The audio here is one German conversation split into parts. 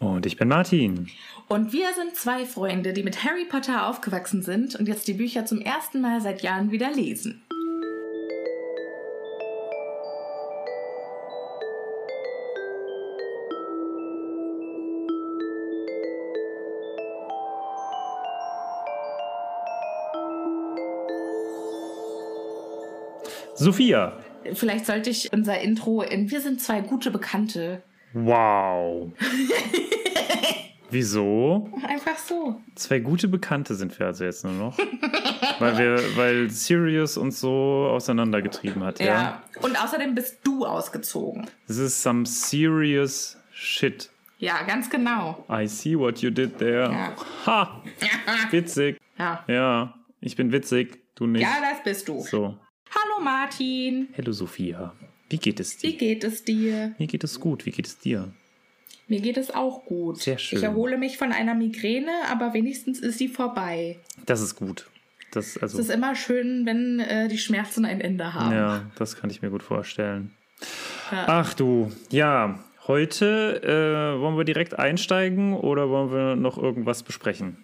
Und ich bin Martin. Und wir sind zwei Freunde, die mit Harry Potter aufgewachsen sind und jetzt die Bücher zum ersten Mal seit Jahren wieder lesen. Sophia. Vielleicht sollte ich unser Intro in Wir sind zwei gute Bekannte. Wow. Wieso? Einfach so. Zwei gute Bekannte sind wir also jetzt nur noch. weil wir, weil Sirius uns so auseinandergetrieben hat, ja? Ja. Und außerdem bist du ausgezogen. This is some serious shit. Ja, ganz genau. I see what you did there. Ja. Ha! Witzig. Ja. Ja, ich bin witzig, du nicht. Ja, das bist du. So. Hallo Martin. Hallo Sophia. Wie geht es dir? Wie geht es dir? Mir geht es gut. Wie geht es dir? Mir geht es auch gut. Sehr schön. Ich erhole mich von einer Migräne, aber wenigstens ist sie vorbei. Das ist gut. Das, also, Es ist immer schön, wenn äh, die Schmerzen ein Ende haben. ja, das kann ich mir gut vorstellen. Ach du, ja. Heute äh, wollen wir direkt einsteigen oder wollen wir noch irgendwas besprechen?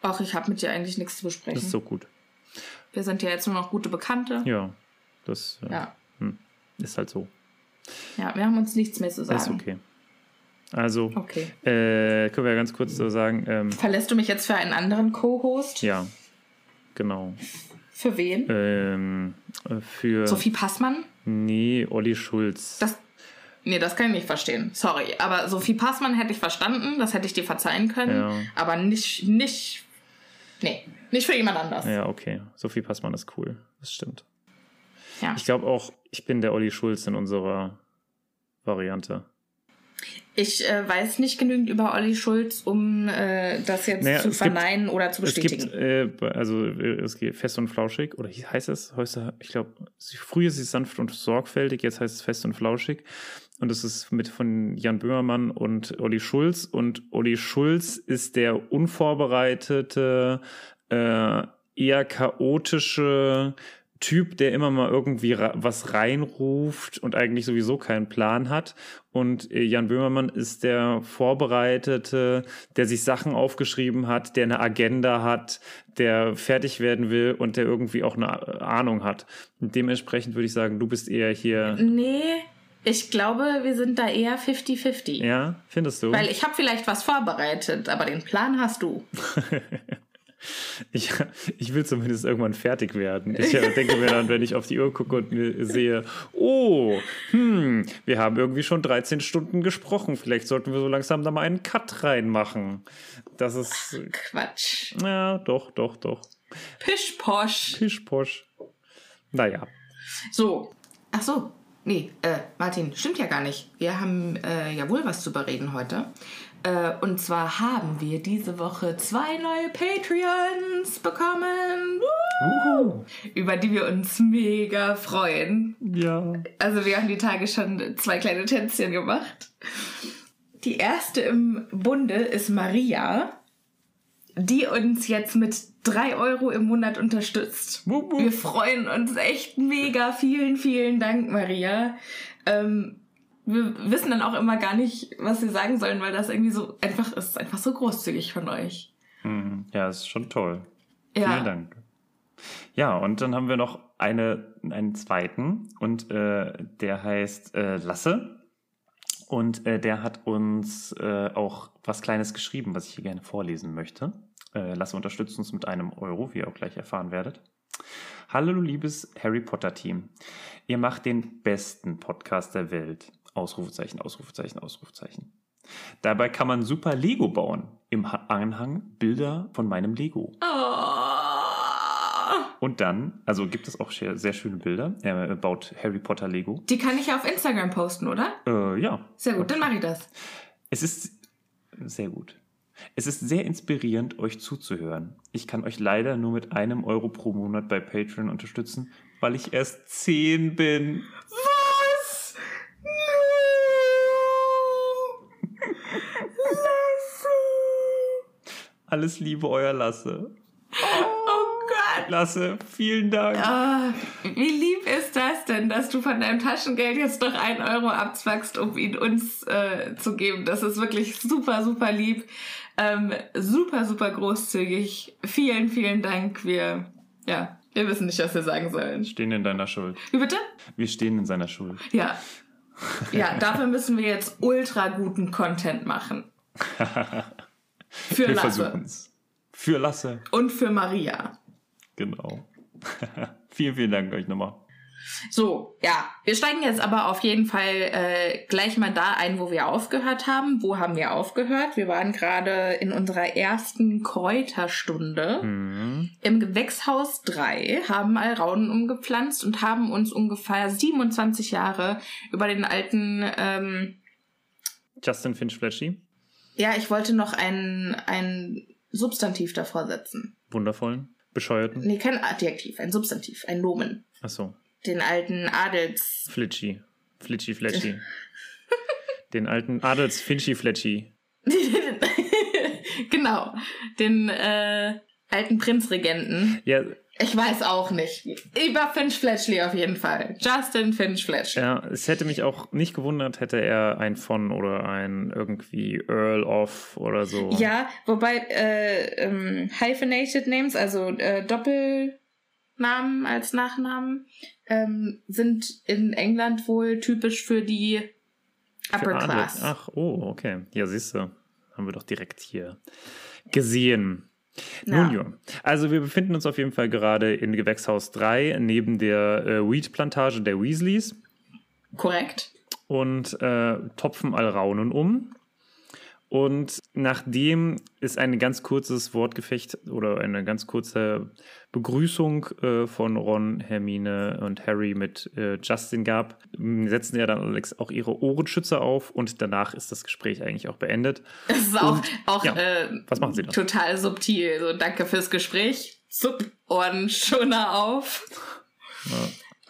Ach, ich habe mit dir eigentlich nichts zu besprechen. Das ist so gut. Wir sind ja jetzt nur noch gute Bekannte. Ja, das äh, Ja. Ist halt so. Ja, wir haben uns nichts mehr zu sagen. Ist okay. Also, Okay. äh, können wir ja ganz kurz so sagen, ähm, Verlässt du mich jetzt für einen anderen Co-Host? ja, genau. Für wen? Ähm, äh, für. Sophie Passmann? Nee, Olli Schulz. Das, nee, das kann ich nicht verstehen. Sorry. Aber Sophie Passmann hätte ich verstanden. Das hätte ich dir verzeihen können. Ja. Aber nicht, nicht, nee, nicht für jemand anders. ja, okay. Sophie Passmann ist cool. Das stimmt. Ja. Ich glaube auch, ich bin der Olli Schulz in unserer Variante. Ich äh, weiß nicht genügend über Olli Schulz, um äh, das jetzt Naja, zu es gibt- verneinen oder zu Es bestätigen. gibt, äh, also äh, es geht fest und flauschig, oder wie heißt es? Heute, ich glaube, früher ist es sanft und sorgfältig, jetzt heißt es fest und flauschig. Und das ist mit von Jan Böhmermann und Olli Schulz. Und Olli Schulz ist der unvorbereitete, äh, eher chaotische Typ, der immer mal irgendwie was reinruft und eigentlich sowieso keinen Plan hat. Und äh, Jan Böhmermann ist der Vorbereitete, der sich Sachen aufgeschrieben hat, der eine Agenda hat, der fertig werden will und der irgendwie auch eine Ahnung hat. Und dementsprechend würde ich sagen, du bist eher hier. nee, ich glaube, wir sind da eher 50-50. Ja, findest du? Weil ich habe vielleicht was vorbereitet, aber den Plan hast du. Ich, ich will zumindest irgendwann fertig werden. Ich äh, denke mir dann, wenn ich auf die Uhr gucke und mir sehe, oh, hm, wir haben irgendwie schon 13 Stunden gesprochen. Vielleicht sollten wir so langsam da mal einen Cut reinmachen. Das ist, Quatsch. ja, doch, doch, doch. Pischposch. Pischposch. Naja, So. Ach so. Nee, äh, Martin, stimmt ja gar nicht. Wir haben äh, ja wohl was zu bereden heute. Äh, und zwar haben wir diese Woche zwei neue Patreons bekommen. Woo! Über die wir uns mega freuen. ja. Also wir haben die Tage schon zwei kleine Tänzchen gemacht. Die erste im Bunde ist Maria, die uns jetzt mit drei Euro im Monat unterstützt. Wupp. Wir freuen uns echt mega. Vielen, vielen Dank, Maria. Ähm, wir wissen dann auch immer gar nicht, was wir sagen sollen, weil das irgendwie so einfach ist, einfach so großzügig von euch. Mhm. Ja, ist schon toll. Ja. Vielen Dank. Ja, und dann haben wir noch eine, einen zweiten und äh, der heißt äh, Lasse. Und äh, der hat uns äh, auch was Kleines geschrieben, was ich hier gerne vorlesen möchte. Äh, Lasse unterstützt uns mit einem Euro, wie ihr auch gleich erfahren werdet. Hallo, liebes Harry Potter-Team. Ihr macht den besten Podcast der Welt. Ausrufezeichen, Ausrufezeichen, Ausrufezeichen. Dabei kann man super Lego bauen. Im Ha- Anhang Bilder von meinem Lego. Oh. Und dann, also gibt es auch sehr, sehr schöne Bilder. Er baut Harry Potter Lego. Die kann ich ja auf Instagram posten, oder? Äh, ja. Sehr gut, dann mache ich das. Es ist sehr gut. Es ist sehr inspirierend, euch zuzuhören. Ich kann euch leider nur mit einem Euro pro Monat bei Patreon unterstützen, weil ich erst 10 bin. Alles Liebe, euer Lasse. Oh Gott. Lasse, vielen Dank. Ah, wie lieb ist das denn, dass du von deinem Taschengeld jetzt noch einen Euro abzwackst, um ihn uns äh, zu geben? Das ist wirklich super, super lieb. Ähm, super, super großzügig. Vielen, vielen Dank. Wir, ja, wir wissen nicht, was wir sagen sollen. Stehen in deiner Schuld. Wie bitte? Wir stehen in seiner Schuld. Ja. Ja, dafür müssen wir jetzt ultra guten Content machen. Für Wir Lasse. Für Lasse. Und für Maria. Genau. vielen, vielen Dank euch nochmal. So, ja, wir steigen jetzt aber auf jeden Fall äh, gleich mal da ein, wo wir aufgehört haben. Wo haben wir aufgehört? Wir waren gerade in unserer ersten Kräuterstunde Mhm. im Gewächshaus 3, haben Alraunen umgepflanzt und haben uns ungefähr 27 Jahre über den alten, ähm, Justin Finch Fletchy. Ja, ich wollte noch ein, ein Substantiv davor setzen. Wundervollen. Bescheuerten. Nee, kein Adjektiv, ein Substantiv, ein Nomen. Achso. Den alten Adels... Flitchy. Flitchy Fletchy. Den alten Adels Finchy Fletchy. genau, den äh, alten Prinzregenten. Ja, Ich weiß auch nicht. Über Finch Fletchley auf jeden Fall. Justin Finch Fletchley. ja, es hätte mich auch nicht gewundert, hätte er ein von oder ein irgendwie Earl of oder so. Ja, wobei äh, ähm, hyphenated names, also äh, Doppelnamen als Nachnamen, ähm, sind in England wohl typisch für die Für Upper Adel. Class. Ach, oh, okay. Ja, siehst du. Haben wir doch direkt hier gesehen. Ja. Nun ja. Also wir befinden uns auf jeden Fall gerade in Gewächshaus 3 neben der äh, Weed-Plantage der Weasleys Korrekt. und äh, topfen Alraunen um. Und nachdem es ein ganz kurzes Wortgefecht oder eine ganz kurze Begrüßung äh, von Ron, Hermine und Harry mit äh, Justin gab, setzen ja dann Alex auch ihre Ohrenschützer auf und danach ist das Gespräch eigentlich auch beendet. Es ist auch, Und, auch ja, äh, was machen Sie da? total subtil. So, danke fürs Gespräch. Zup, Ohrenschoner auf.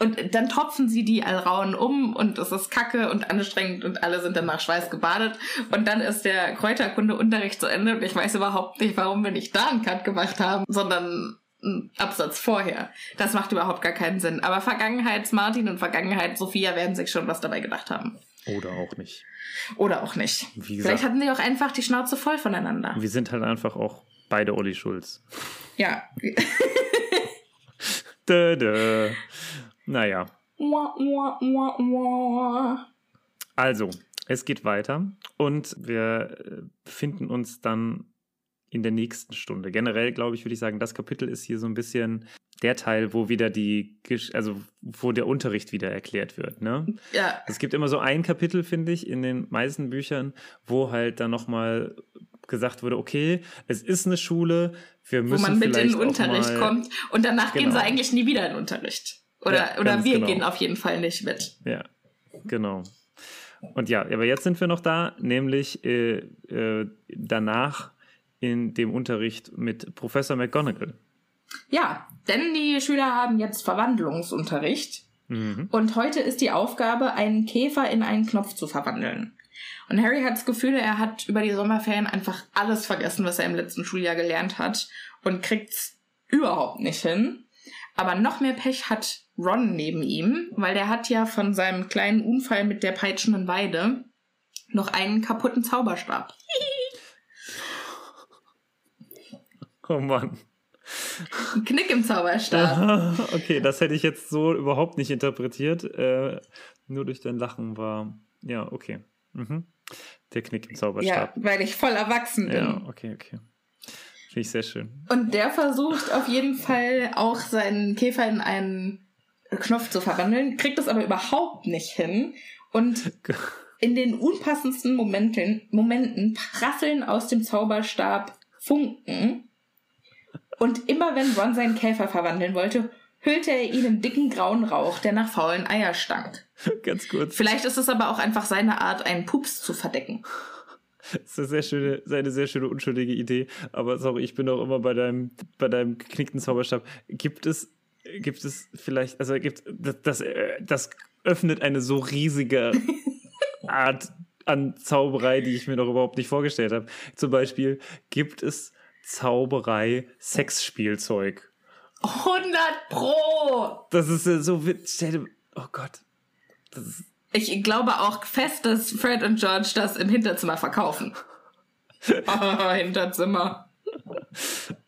Und dann tropfen sie die Alrauen um und es ist kacke und anstrengend und alle sind danach Schweiß gebadet. Und dann ist der Kräuterkunde-Unterricht zu Ende und ich weiß überhaupt nicht, warum wir nicht da einen Cut gemacht haben, sondern einen Absatz vorher. Das macht überhaupt gar keinen Sinn. Aber Vergangenheits-Martin und Vergangenheits-Sophia werden sich schon was dabei gedacht haben. Oder auch nicht. Oder auch nicht. Wie Vielleicht gesagt, hatten sie auch einfach die Schnauze voll voneinander. wir sind halt einfach auch beide Olli Schulz. Ja. Dö, dö. Naja, Mua, mua, mua, mua. also, es geht weiter und wir äh, befinden uns dann in der nächsten Stunde. Generell, glaube ich, würde ich sagen, das Kapitel ist hier so ein bisschen der Teil, wo wieder die, also wo der Unterricht wieder erklärt wird. Ne? Ja, Es gibt immer so ein Kapitel, finde ich, in den meisten Büchern, wo halt dann nochmal gesagt wurde, okay, es ist eine Schule, wir wo müssen man mit in den Unterricht kommt und danach gehen Genau. sie eigentlich nie wieder in den Unterricht. Oder, Ja, oder wir genau. gehen auf jeden Fall nicht mit. Ja, genau. Und ja, aber jetzt sind wir noch da, nämlich äh, äh, danach in dem Unterricht mit Professor McGonagall. Ja, denn die Schüler haben jetzt Verwandlungsunterricht Mhm. und heute ist die Aufgabe, einen Käfer in einen Knopf zu verwandeln. Und Harry hat das Gefühl, er hat über die Sommerferien einfach alles vergessen, was er im letzten Schuljahr gelernt hat und kriegt's überhaupt nicht hin. Aber noch mehr Pech hat Ron neben ihm, weil der hat ja von seinem kleinen Unfall mit der peitschenden Weide noch einen kaputten Zauberstab. Oh Mann. Ein Knick im Zauberstab. Okay, das hätte ich jetzt so überhaupt nicht interpretiert. Äh, nur durch dein Lachen war. Ja, okay. Mhm. Der Knick im Ja, Zauberstab. weil ich voll erwachsen bin. Ja, okay, okay. Finde ich sehr schön. Und der versucht auf jeden Fall auch seinen Käfer in einen Knopf zu verwandeln, kriegt das aber überhaupt nicht hin. Und in den unpassendsten Momenten, Momenten prasseln aus dem Zauberstab Funken. Und immer wenn Ron seinen Käfer verwandeln wollte, hüllte er ihn in dicken grauen Rauch, der nach faulen Eier stank. Ganz kurz. Vielleicht ist es aber auch einfach seine Art, einen Pups zu verdecken. Das ist eine sehr schöne, eine sehr schöne, unschuldige Idee. Aber sorry, ich bin auch immer bei deinem, bei deinem geknickten Zauberstab. Gibt es, gibt es vielleicht, also gibt, das, das, äh, das öffnet eine so riesige Art an Zauberei, die ich mir noch überhaupt nicht vorgestellt habe. Zum Beispiel gibt es Zauberei Sexspielzeug. 100 Pro! Das ist so, stell oh Gott. Ist, Ich glaube auch fest, dass Fred und George das im Hinterzimmer verkaufen. oh, Hinterzimmer.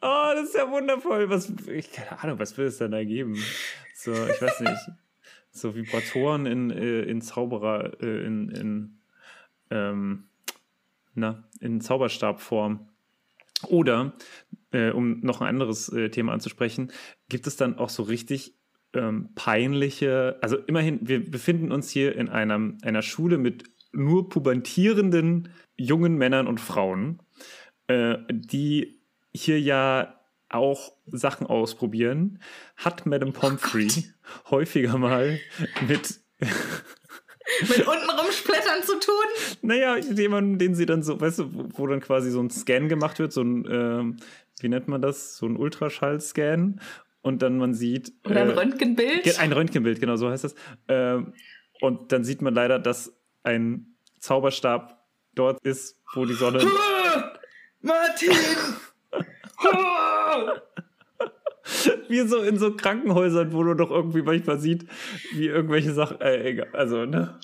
Oh, das ist ja wundervoll. Was, ich, keine Ahnung, was will es denn da geben? So, ich weiß nicht. So Vibratoren in, äh, in Zauberer, äh, in, in, ähm, na, in Zauberstabform. Oder, äh, um noch ein anderes äh, Thema anzusprechen, gibt es dann auch so richtig ähm, peinliche, also immerhin, wir befinden uns hier in einem, einer Schule mit nur pubertierenden jungen Männern und Frauen, äh, die hier ja auch Sachen ausprobieren, hat Madame Pomfrey häufiger mal mit, Mit untenrum Splittern zu tun? naja, jemanden, den sie dann so, weißt du, wo, wo dann quasi so ein Scan gemacht wird, so ein, ähm, wie nennt man das, so ein Ultraschall-Scan und dann man sieht. Oder ein äh, Röntgenbild? Ge- Ein Röntgenbild, genau so heißt das. Ähm, und dann sieht man leider, dass ein Zauberstab dort ist, wo die Sonne. Martin! wie so in so Krankenhäusern, wo du doch irgendwie manchmal sieht, wie irgendwelche Sachen. Äh, egal, also, ne?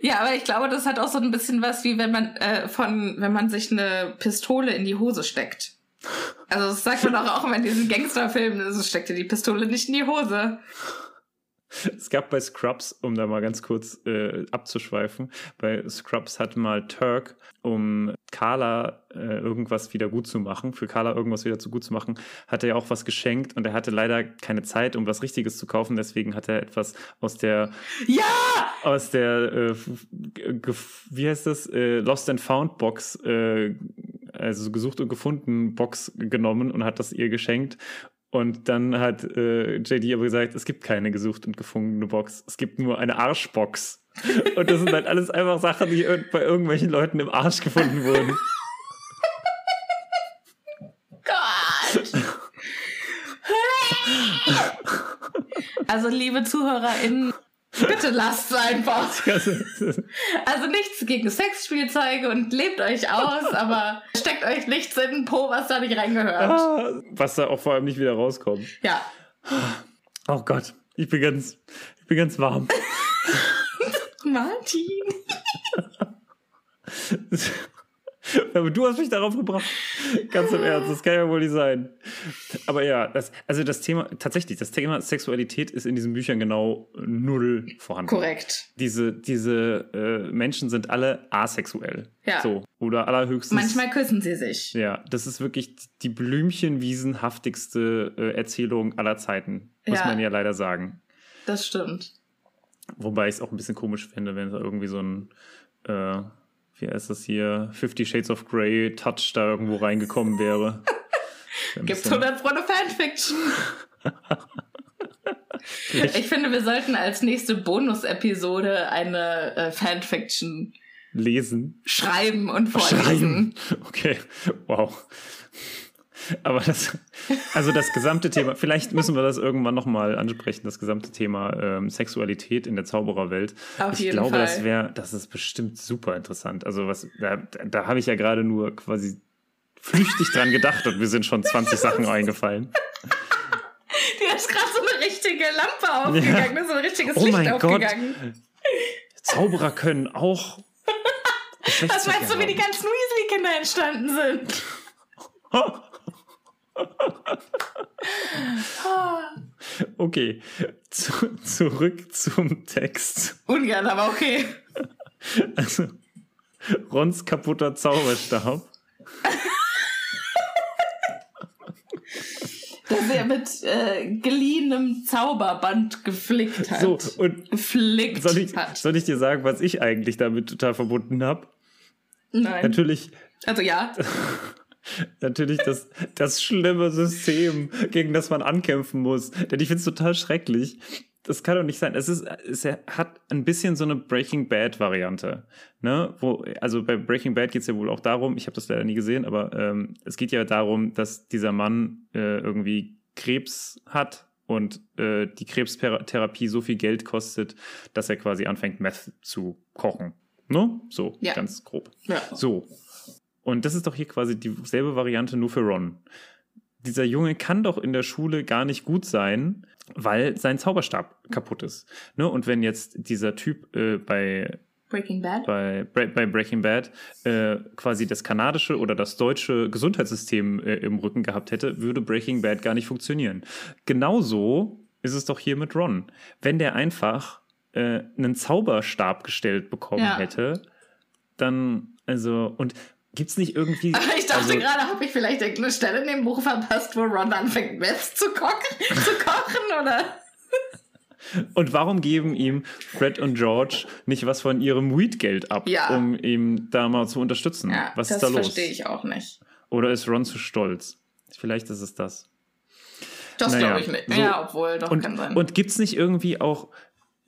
ja, aber ich glaube, das hat auch so ein bisschen was, wie wenn man äh, von, wenn man sich eine Pistole in die Hose steckt. Also das sagt man doch auch immer in diesen Gangsterfilmen, so steckt dir die Pistole nicht in die Hose. Es gab bei Scrubs, um da mal ganz kurz äh, abzuschweifen, bei Scrubs hat mal Turk, um Carla äh, irgendwas wieder gut zu machen, für Carla irgendwas wieder zu gut zu machen, hat er ja auch was geschenkt und er hatte leider keine Zeit, um was Richtiges zu kaufen, deswegen hat er etwas aus der Ja! aus der äh, wie heißt das? Äh, Lost and Found Box äh, also gesucht und gefunden Box genommen und hat das ihr geschenkt und dann hat äh, JD aber gesagt, es gibt keine gesucht und gefundene Box, es gibt nur eine Arschbox. Und das sind halt alles einfach Sachen, die bei irgendwelchen Leuten im Arsch gefunden wurden. Gott! Also, liebe ZuhörerInnen, bitte lasst es einfach. Also, Also nichts gegen Sexspielzeuge und lebt euch aus, aber steckt euch nichts in den Po, was da nicht reingehört. ah, was da auch vor allem nicht wieder rauskommt. Ja. Oh Gott, ich bin ganz, ich bin ganz warm. Martin. Aber du hast mich darauf gebracht. Ganz im Ernst, das kann ja wohl nicht sein. Aber ja, das, also das Thema, tatsächlich, das Thema Sexualität ist in diesen Büchern genau null vorhanden. Korrekt. Diese, diese äh, Menschen sind alle asexuell. Ja. So. Oder allerhöchstens. Manchmal küssen sie sich. Ja, das ist wirklich die blümchenwiesenhaftigste äh, Erzählung aller Zeiten, muss Ja. man ja leider sagen. Das stimmt. Wobei ich es auch ein bisschen komisch finde, wenn da irgendwie so ein, äh, wie heißt das hier, Fifty Shades of Grey Touch da irgendwo reingekommen wäre. Gibt's bisschen- 100 Pro Fanfiction? Ich finde, wir sollten als nächste Bonus-Episode eine äh, Fanfiction lesen. schreiben und vorlesen. Schreiben. Okay, wow. Aber das, also das gesamte Thema, vielleicht müssen wir das irgendwann nochmal ansprechen, das gesamte Thema ähm, Sexualität in der Zaubererwelt. Auf ich jeden glaube, Fall. das wäre, das ist bestimmt super interessant. Also was, da, da habe ich ja gerade nur quasi flüchtig dran gedacht und mir sind schon 20 Sachen eingefallen. ist gerade so eine richtige Lampe aufgegangen, ja. so ein richtiges oh Licht mein aufgegangen. Gott. Zauberer können auch. Was meinst du, wie die ganzen Weasley-Kinder entstanden sind? okay, zu, zurück zum Text. Ungern, aber okay. Also, Rons kaputter Zauberstab. dass er mit äh, geliehenem Zauberband geflickt hat. So, und geflickt soll ich, hat. soll ich dir sagen, was ich eigentlich damit total verbunden habe? Nein. Natürlich. Also ja. Natürlich das, das schlimme System, gegen das man ankämpfen muss. Denn ich finde es total schrecklich. Das kann doch nicht sein. Es, ist, es hat ein bisschen so eine Breaking Bad-Variante. Ne? Wo, also bei Breaking Bad geht es ja wohl auch darum, ich habe das leider nie gesehen, aber ähm, es geht ja darum, dass dieser Mann äh, irgendwie Krebs hat und äh, die Krebstherapie so viel Geld kostet, dass er quasi anfängt, Meth zu kochen. Ne? So, Ja. ganz grob. ja. So. Und das ist doch hier quasi dieselbe Variante nur für Ron. Dieser Junge kann doch in der Schule gar nicht gut sein, weil sein Zauberstab kaputt ist. Ne? Und wenn jetzt dieser Typ äh, bei, Breaking Bad. bei, bei Breaking Bad äh, quasi das kanadische oder das deutsche Gesundheitssystem äh, im Rücken gehabt hätte, würde Breaking Bad gar nicht funktionieren. Genauso ist es doch hier mit Ron. Wenn der einfach äh, einen Zauberstab gestellt bekommen Ja. hätte, dann, also, und gibt's nicht irgendwie. Aber ich dachte also, gerade, habe ich vielleicht irgendeine Stelle in dem Buch verpasst, wo Ron anfängt, Meth zu kochen, zu kochen oder? Und warum geben ihm Fred und George nicht was von ihrem Weed-Geld ab, Ja. um ihm da mal zu unterstützen? Ja, was das ist da los? verstehe ich auch nicht. Oder ist Ron zu stolz? Vielleicht ist es das. Das Naja, glaube ich nicht. so- ja, obwohl, doch Und, kann sein. und gibt's nicht irgendwie auch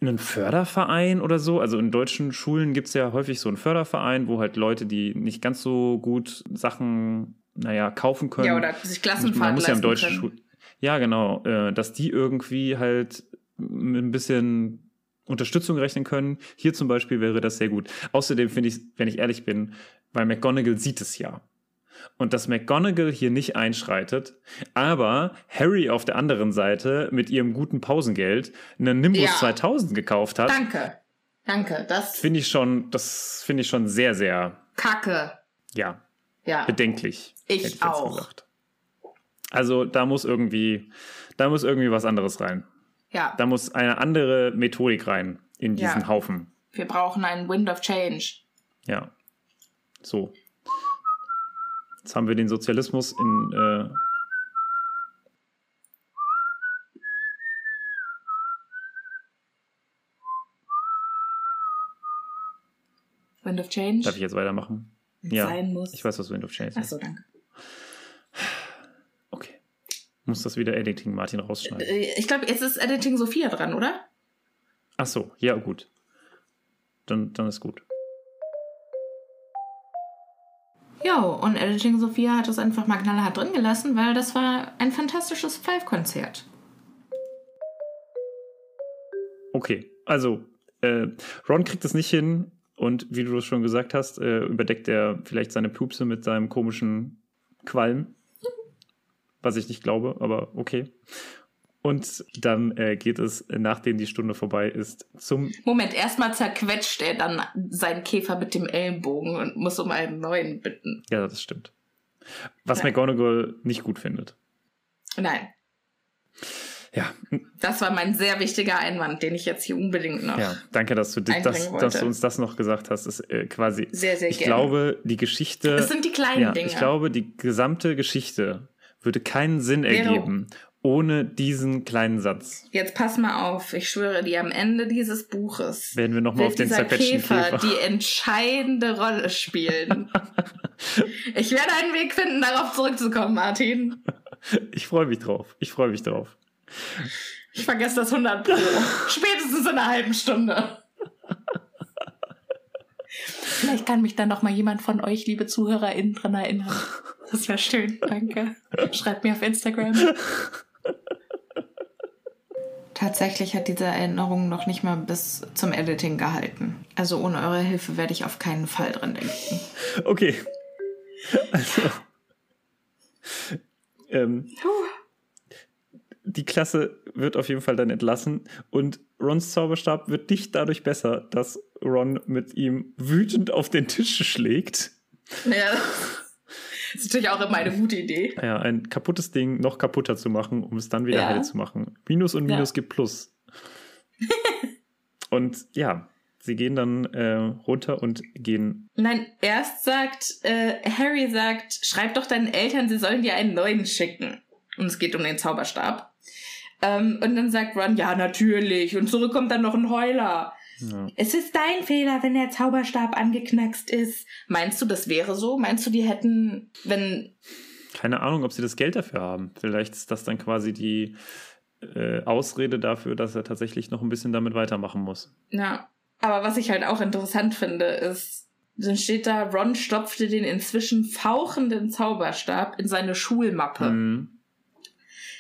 einen Förderverein oder so? Also in deutschen Schulen gibt's ja häufig so einen Förderverein, wo halt Leute, die nicht ganz so gut Sachen, naja, kaufen können. ja, oder sich man Klassenfahrten muss ja im deutschen können. Schul ja genau, äh, dass die irgendwie halt mit ein bisschen Unterstützung rechnen können. Hier zum Beispiel wäre das sehr gut. Außerdem finde ich, wenn ich ehrlich bin, weil McGonagall sieht es ja. Und dass McGonagall hier nicht einschreitet, aber Harry auf der anderen Seite mit ihrem guten Pausengeld einen Nimbus Ja. 2000 gekauft hat, Danke. Danke. Das finde ich schon, das finde ich schon sehr, sehr, Kacke. ja, Ja. bedenklich. Ich jetzt auch. gesagt. Also da muss irgendwie, da muss irgendwie was anderes rein. Ja. Da muss eine andere Methodik rein in diesen Ja. Haufen. Wir brauchen einen Wind of Change. Ja. So. Jetzt haben wir den Sozialismus in. Äh, Wind of Change. darf ich jetzt weitermachen? Wenn's Ja. sein muss. Ich weiß, was Wind of Change ist. Achso, danke. Okay. Muss das wieder Editing Martin rausschneiden? Äh, Ich glaube, jetzt ist Editing Sophia dran, oder? Ach so, ja, gut. Dann, dann ist gut. Jo, und Editing Sophia hat es einfach mal knallhart drin gelassen, weil das war ein fantastisches Five-Konzert. Okay, also äh, Ron kriegt es nicht hin und wie du es schon gesagt hast, äh, überdeckt er vielleicht seine Pupse mit seinem komischen Qualm. Was ich nicht glaube, aber okay. Und dann äh, geht es, nachdem die Stunde vorbei ist, zum. Moment, erstmal zerquetscht er dann seinen Käfer mit dem Ellenbogen und muss um einen neuen bitten. Ja, das stimmt. Was Ja. McGonagall nicht gut findet. Nein, Ja, das war mein sehr wichtiger Einwand, den ich jetzt hier unbedingt noch. ja, danke, dass du, das, dass du uns das noch gesagt hast. Das ist äh, quasi. Sehr, sehr ich gerne. glaube, die Geschichte. Es sind die kleinen ja, Dinge. ich glaube, die gesamte Geschichte würde keinen Sinn Vero. ergeben ohne diesen kleinen Satz. Jetzt pass mal auf, ich schwöre dir, am Ende dieses Buches Werden wir nochmal auf den zerquetschten Käfer, Käfer. die entscheidende Rolle spielen. ich werde einen Weg finden, darauf zurückzukommen, Martin. Ich freue mich drauf. Ich freue mich drauf. Ich vergesse das 100 Pro. Spätestens in einer halben Stunde. Vielleicht kann mich dann noch mal jemand von euch, liebe ZuhörerInnen, dran erinnern. Das wäre schön, danke. Schreibt mir auf Instagram. Tatsächlich hat diese Erinnerung noch nicht mal bis zum Editing gehalten. Also ohne eure Hilfe werde ich auf keinen Fall dran denken. Okay. Also. Ähm, die Klasse wird auf jeden Fall dann entlassen und Rons Zauberstab wird nicht dadurch besser, dass Ron mit ihm wütend auf den Tisch schlägt. Ja. Ist natürlich auch immer eine gute Idee. Ja, ein kaputtes Ding noch kaputter zu machen, um es dann wieder Ja. heil zu machen. Minus und Minus Ja. gibt Plus. und ja, sie gehen dann äh, runter und gehen. Nein, erst sagt, äh, Harry sagt, schreib doch deinen Eltern, sie sollen dir einen neuen schicken. Und es geht um den Zauberstab. Ähm, und dann sagt Ron, ja, natürlich. Und zurück kommt dann noch ein Heuler. Ja. Es ist dein Fehler, wenn der Zauberstab angeknackst ist. Meinst du, das wäre so? Meinst du, die hätten, wenn. Keine Ahnung, ob sie das Geld dafür haben. Vielleicht ist das dann quasi die äh, Ausrede dafür, dass er tatsächlich noch ein bisschen damit weitermachen muss. Ja. Aber was ich halt auch interessant finde, ist, dann steht da, Ron stopfte den inzwischen fauchenden Zauberstab in seine Schulmappe. Mhm.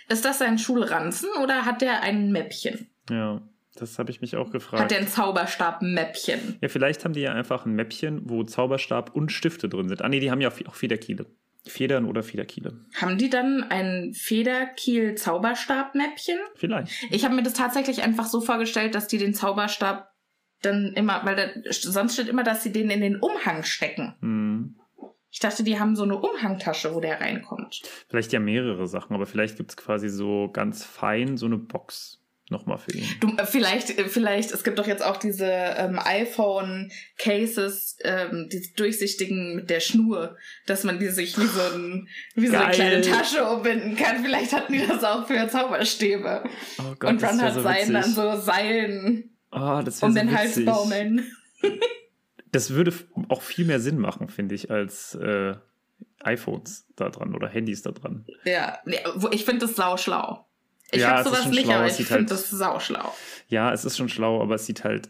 Ist das sein Schulranzen oder hat der ein Mäppchen? Ja, das habe ich mich auch Hat gefragt. der ein Zauberstab-Mäppchen? Ja, vielleicht haben die ja einfach ein Mäppchen, wo Zauberstab und Stifte drin sind. Ah, nee, die haben ja auch Federkiele. Federn oder Federkiele. Haben die dann ein Federkiel-Zauberstab-Mäppchen? Vielleicht. Ich habe mir das tatsächlich einfach so vorgestellt, dass die den Zauberstab dann immer, weil da, sonst steht immer, dass sie den in den Umhang stecken. Hm. Ich dachte, die haben so eine Umhangtasche, wo der reinkommt. Vielleicht ja mehrere Sachen, aber vielleicht gibt es quasi so ganz fein so eine Box nochmal für ihn. Du, äh, vielleicht, äh, vielleicht, es gibt doch jetzt auch diese ähm, iPhone-Cases, ähm, diese durchsichtigen mit der Schnur, dass man die sich wie so, ein, wie so eine kleine Tasche umbinden kann. Vielleicht hatten die das auch für Zauberstäbe. Oh Und das Ron wär hat seinen witzig. an so Seilen Oh, das um so den Hals witzig. baumeln. Das würde auch viel mehr Sinn machen, finde ich, als äh, iPhones da dran oder Handys da dran. Ja, ich finde das sauschlau. Ich Ja, hab es ist sowas nicht, schlau, aber es ich sieht finde halt- das sauschlau. Ja, es ist schon schlau, aber es sieht halt.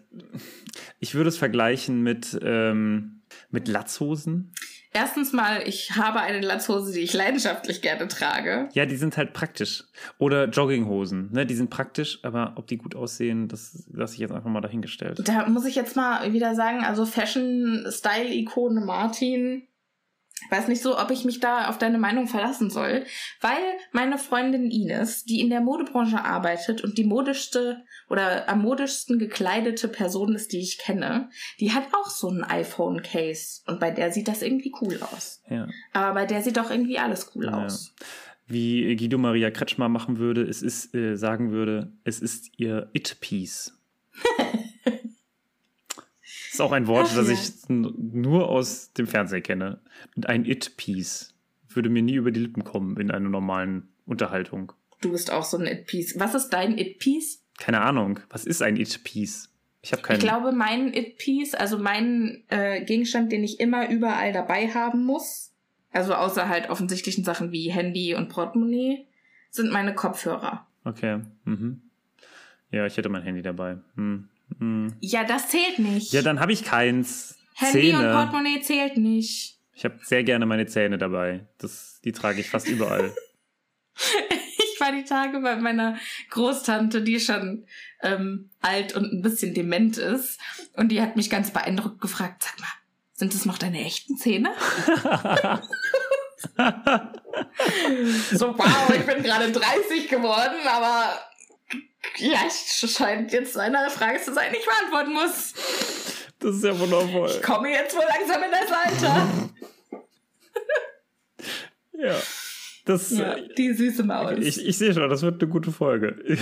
Ich würde es vergleichen mit, ähm, mit Latzhosen. Erstens mal, ich habe eine Latzhose, die ich leidenschaftlich gerne trage. Ja, die sind halt praktisch. Oder Jogginghosen, ne? Die sind praktisch, aber ob die gut aussehen, das lasse ich jetzt einfach mal dahingestellt. Da muss ich jetzt mal wieder sagen, also Fashion-Style-Ikone Martin, weiß nicht so, ob ich mich da auf deine Meinung verlassen soll, weil meine Freundin Ines, die in der Modebranche arbeitet und die modischste oder am modischsten gekleidete Person ist, die ich kenne, die hat auch so ein iPhone-Case und bei der sieht das irgendwie cool aus. Ja. Aber bei der sieht doch irgendwie alles cool Ja. aus. Wie Guido Maria Kretschmer machen würde, es ist, äh, sagen würde, es ist ihr It-Piece. ist auch ein Wort, Ach das ja. ich nur aus dem Fernsehen kenne. Und ein It-Piece würde mir nie über die Lippen kommen in einer normalen Unterhaltung. Du bist auch so ein It-Piece. Was ist dein It-Piece? Keine Ahnung, was ist ein It-Piece? Ich habe keinen. Ich glaube, mein It-Piece, also mein äh, Gegenstand, den ich immer überall dabei haben muss, also außer halt offensichtlichen Sachen wie Handy und Portemonnaie, sind meine Kopfhörer. Okay. Mhm. Ja, ich hätte mein Handy dabei. Hm. Hm. Ja, das zählt nicht. Ja, dann habe ich keins. Handy und Zähne. Portemonnaie zählt nicht. Ich habe sehr gerne meine Zähne dabei. Das, die trage ich fast überall. Ich war die Tage bei meiner Großtante, die schon ähm, alt und ein bisschen dement ist. Und die hat mich ganz beeindruckt gefragt, sag mal, sind das noch deine echten Zähne? So, wow, ich bin gerade 30 geworden, aber ja, es scheint jetzt eine Frage zu sein, die ich beantworten muss. Das ist ja wundervoll. Ich komme jetzt wohl langsam in das Alter. Ja. Das, Ja, die süße Maus. ich, ich sehe schon, das wird eine gute Folge.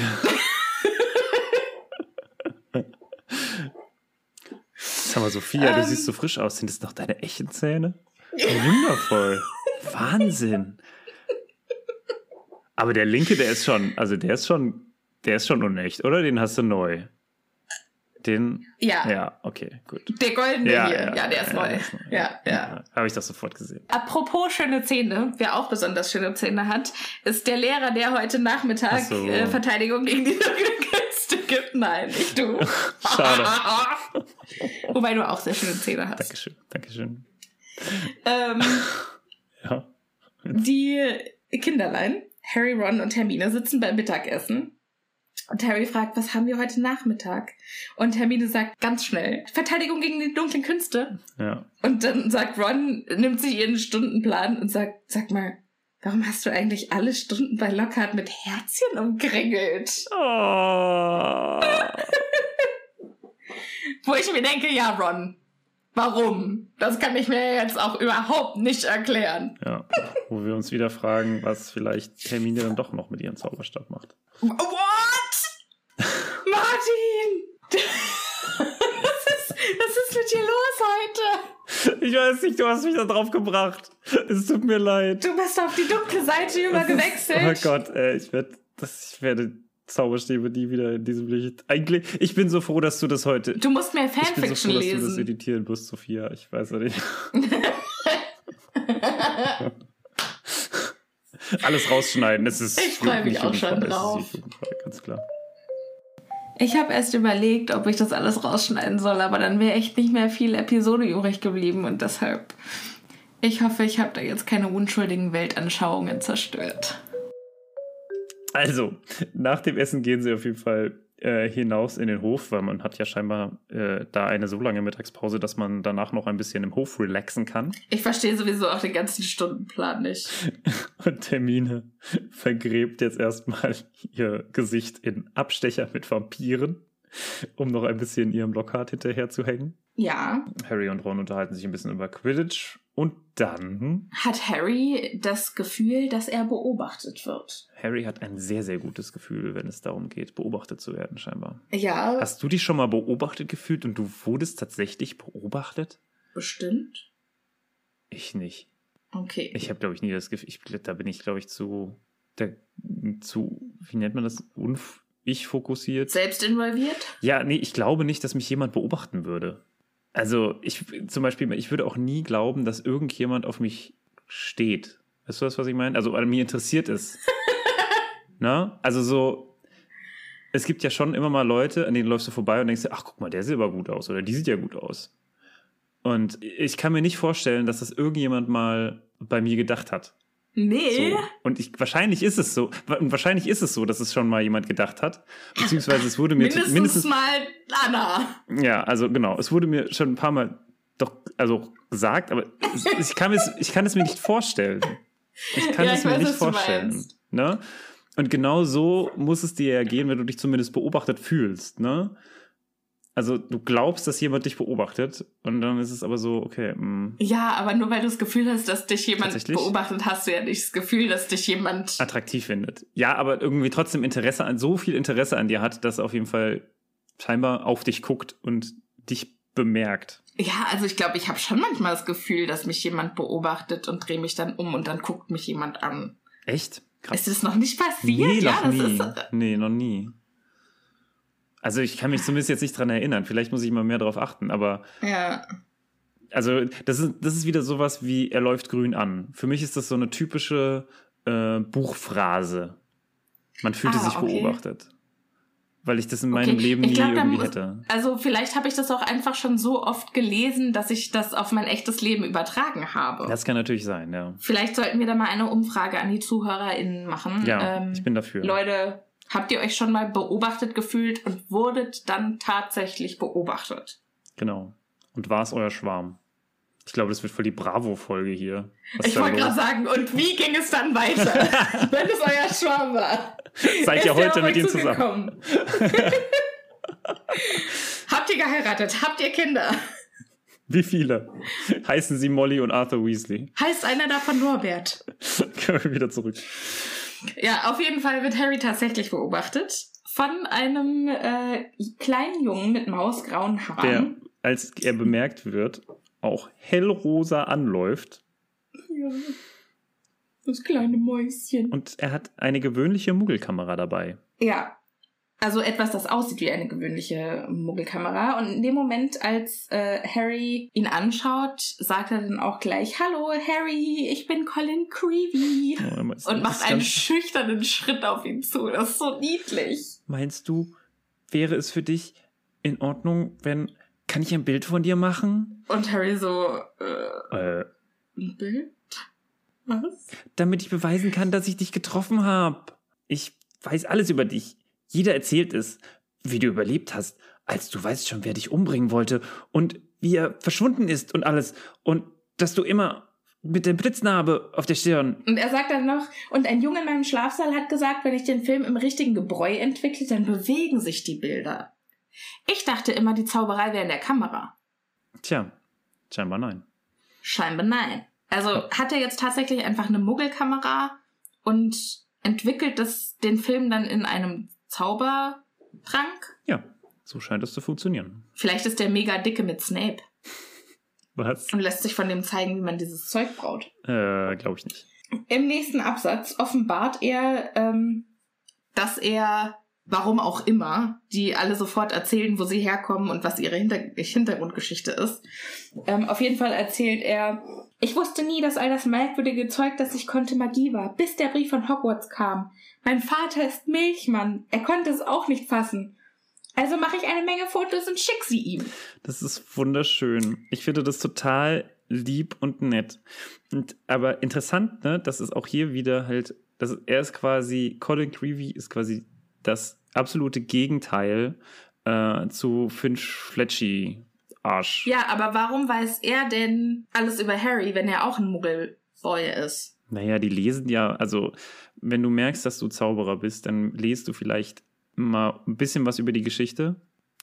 Sag mal, Sophia, du Ähm. siehst so frisch aus. Sind das noch deine echten Zähne? Wundervoll. Wahnsinn. Aber der linke, der ist schon, also der ist schon, der ist schon unecht, oder? Den hast du neu. Den, ja, ja, okay, gut. der goldene hier. Ja, der ist neu. ist neu. Ja, ja. Habe ich das sofort gesehen. Apropos schöne Zähne, wer auch besonders schöne Zähne hat, ist der Lehrer, der heute Nachmittag Ach so. äh, Verteidigung gegen die Künste gibt. Nein, nicht du. Schade. Wobei du auch sehr schöne Zähne hast. Dankeschön, Dankeschön. Ähm, Ja. die Kinderlein, Harry, Ron und Hermine, sitzen beim Mittagessen. Und Harry fragt, was haben wir heute Nachmittag? Und Hermine sagt ganz schnell, Verteidigung gegen die dunklen Künste. Ja. Und dann sagt Ron, nimmt sich ihren Stundenplan und sagt, sag mal, Warum hast du eigentlich alle Stunden bei Lockhart mit Herzchen umkringelt? Oh. Wo ich mir denke, ja, Ron, warum? Das kann ich mir jetzt auch überhaupt nicht erklären. Ja, wo wir uns wieder fragen, was vielleicht Hermine dann doch noch mit ihrem Zauberstab macht. What? Martin! was, ist, was ist mit dir los heute? Ich weiß nicht, du hast mich da drauf gebracht. Es tut mir leid. Du bist auf die dunkle Seite übergewechselt. Oh Gott, ey, ich werde, ich werde Zauberstäbe nie wieder in diesem Licht. Eigentlich, ich bin so froh, dass du das heute. Du musst mehr Fanfiction ich bin so froh, lesen. dass du das editieren wirst, Sophia. Ich weiß ja nicht. Alles rausschneiden. Das ist Ich freu mich auch schon drauf. Ist ganz klar. Ich habe erst überlegt, ob ich das alles rausschneiden soll, aber dann wäre echt nicht mehr viel Episode übrig geblieben und deshalb. Ich hoffe, ich habe da jetzt keine unschuldigen Weltanschauungen zerstört. Also, nach dem Essen gehen sie auf jeden Fall äh, hinaus in den Hof, weil man hat ja scheinbar äh, da eine so lange Mittagspause, dass man danach noch ein bisschen im Hof relaxen kann. Ich verstehe sowieso auch den ganzen Stundenplan nicht. Und Hermine vergräbt jetzt erstmal ihr Gesicht in Abstecher mit Vampiren, um noch ein bisschen ihrem Lockhart hinterher zu hängen. Ja. Harry und Ron unterhalten sich ein bisschen über Quidditch und dann Hat Harry das Gefühl, dass er beobachtet wird? Harry hat ein sehr, sehr gutes Gefühl, wenn es darum geht, beobachtet zu werden, scheinbar. Ja, Hast du dich schon mal beobachtet gefühlt und du wurdest tatsächlich beobachtet? bestimmt. Ich nicht. Okay. Ich habe, glaube ich, nie das Gefühl. Ich, da bin ich, glaube ich, zu, der, zu, wie nennt man das? Unf ich fokussiert. Selbst involviert? Ja, nee, ich glaube nicht, dass mich jemand beobachten würde. Also, ich zum Beispiel, ich würde auch nie glauben, dass irgendjemand auf mich steht. Weißt du das, was ich meine? Also, an mir interessiert ist. Na? Also so, es gibt ja schon immer mal Leute, an denen läufst du vorbei und denkst dir, ach, guck mal, der sieht aber gut aus oder die sieht ja gut aus. Und ich kann mir nicht vorstellen, dass das irgendjemand mal bei mir gedacht hat. Nee. So. Und ich, wahrscheinlich ist es so. Und wahrscheinlich ist es so, dass es schon mal jemand gedacht hat. Beziehungsweise es wurde mir Mindestens, mindestens mal Anna. ja, also genau. Es wurde mir schon ein paar Mal doch, also gesagt, aber ich kann es, ich kann es mir nicht vorstellen. Ich kann Ja, es ich mir weiß, nicht vorstellen. Ne? Und genau so muss es dir ja gehen, wenn du dich zumindest beobachtet fühlst. Ne? Also du glaubst, dass jemand dich beobachtet und dann ist es aber so, okay, mh, Ja, aber nur weil du das Gefühl hast, dass dich jemand beobachtet, hast du ja nicht das Gefühl, dass dich jemand. attraktiv findet. Ja, aber irgendwie trotzdem Interesse an, so viel Interesse an dir hat, dass er auf jeden Fall scheinbar auf dich guckt und dich bemerkt. Ja, also ich glaube, ich habe schon manchmal das Gefühl, dass mich jemand beobachtet und drehe mich dann um und dann guckt mich jemand an. Echt? Krass. Ist das noch nicht passiert? Nee, ja, noch nie. ist. Nee, noch nie. Also ich kann mich zumindest jetzt nicht dran erinnern. Vielleicht muss ich mal mehr darauf achten. Aber Ja. also das ist, das ist wieder sowas wie er läuft grün an. Für mich ist das so eine typische äh, Buchphrase. Man fühlte Ah, sich okay. beobachtet. Weil ich das in meinem Okay, Leben nie glaub, irgendwie muss- hätte. Also vielleicht habe ich das auch einfach schon so oft gelesen, dass ich das auf mein echtes Leben übertragen habe. Das kann natürlich sein, ja. Vielleicht sollten wir da mal eine Umfrage an die ZuhörerInnen machen. Ja, Ähm, ich bin dafür. Leute, habt ihr euch schon mal beobachtet gefühlt und wurdet dann tatsächlich beobachtet? Genau. Und war es euer Schwarm? Ich glaube, das wird voll die Bravo-Folge hier. Was ich wollte gerade sagen, und wie ging es dann weiter, wenn es euer Schwarm war? Seid ihr heute mit ihm zusammen? Habt ihr geheiratet? Habt ihr Kinder? Wie viele? Heißen sie Molly und Arthur Weasley? Heißt einer davon Norbert? Können wir wieder zurück. Ja, auf jeden Fall wird Harry tatsächlich beobachtet von einem äh, kleinen Jungen mit mausgrauen Der, Haaren. als er bemerkt wird, auch hellrosa anläuft Ja. Das kleine Mäuschen. und er hat eine gewöhnliche Muggelkamera dabei. Ja. Also etwas, das aussieht wie eine gewöhnliche Muggelkamera. Und in dem Moment, als äh, Harry ihn anschaut, sagt er dann auch gleich, Hallo Harry, ich bin Colin Creevy. Ist- Und macht einen schüchternen Schritt auf ihn zu. Das ist so niedlich. Meinst du, wäre es für dich in Ordnung, wenn. Kann ich ein Bild von dir machen? Und Harry so, äh, Äh, ein Bild? Was? damit ich beweisen kann, dass ich dich getroffen habe. Ich weiß alles über dich. Jeder erzählt es, wie du überlebt hast, als du weißt schon, wer dich umbringen wollte und wie er verschwunden ist und alles. Und dass du immer mit der Blitznarbe auf der Stirn. Und er sagt dann noch, und ein Junge in meinem Schlafsaal hat gesagt, wenn ich den Film im richtigen Gebräu entwickle, dann bewegen sich die Bilder. Ich dachte immer, die Zauberei wäre in der Kamera. Tja, scheinbar nein. Scheinbar nein. Also hat er jetzt tatsächlich einfach eine Muggelkamera und entwickelt das, den Film dann in einem Zaubertrank? Ja, so scheint es zu funktionieren. Vielleicht ist der mega dicke mit Snape Was? und lässt sich von dem zeigen, wie man dieses Zeug braut. Äh, glaube ich nicht. Im nächsten Absatz offenbart er, ähm, dass er, warum auch immer, die alle sofort erzählen, wo sie herkommen und was ihre Hinter Hintergrundgeschichte ist. Ähm, auf jeden Fall erzählt er, ich wusste nie, dass all das merkwürdige Zeug, das ich konnte, Magie war, bis der Brief von Hogwarts kam. Mein Vater ist Milchmann. Er konnte es auch nicht fassen. Also mache ich eine Menge Fotos und schick sie ihm. Das ist wunderschön. Ich finde das total lieb und nett. Und, aber interessant, ne, dass es auch hier wieder halt, dass er ist quasi, Colin Creevy ist quasi das absolute Gegenteil äh, zu Finch Fletchy Arsch. Ja, aber warum weiß er denn alles über Harry, wenn er auch ein Muggelboy ist? Naja, die lesen ja, also wenn du merkst, dass du Zauberer bist, dann lest du vielleicht mal ein bisschen was über die Geschichte.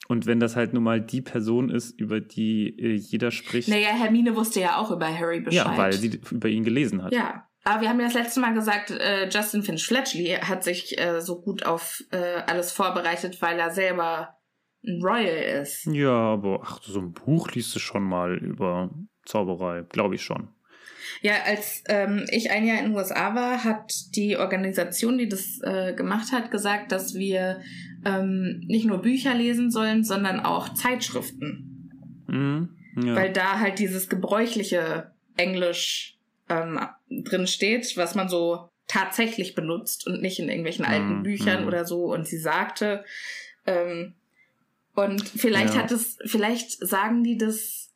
Und wenn das halt nun mal die Person ist, über die äh, jeder spricht, Naja, Hermine wusste ja auch über Harry Bescheid. ja, weil sie über ihn gelesen hat. Ja. Aber wir haben ja das letzte Mal gesagt, äh, Justin Finch Fletchley hat sich äh, so gut auf äh, alles vorbereitet, weil er selber ein Royal ist. Ja, aber ach, so ein Buch liest du schon mal über Zauberei, glaube ich schon. Ja, als ähm, ich ein Jahr in den USA war, hat die Organisation, die das äh, gemacht hat, gesagt, dass wir ähm, nicht nur Bücher lesen sollen, sondern auch Zeitschriften. Mhm. Ja. Weil da halt dieses gebräuchliche Englisch ähm, drin steht, was man so tatsächlich benutzt und nicht in irgendwelchen alten Mhm, Büchern mhm. oder so. Und sie sagte, ähm, und vielleicht Ja. hat es, vielleicht sagen die das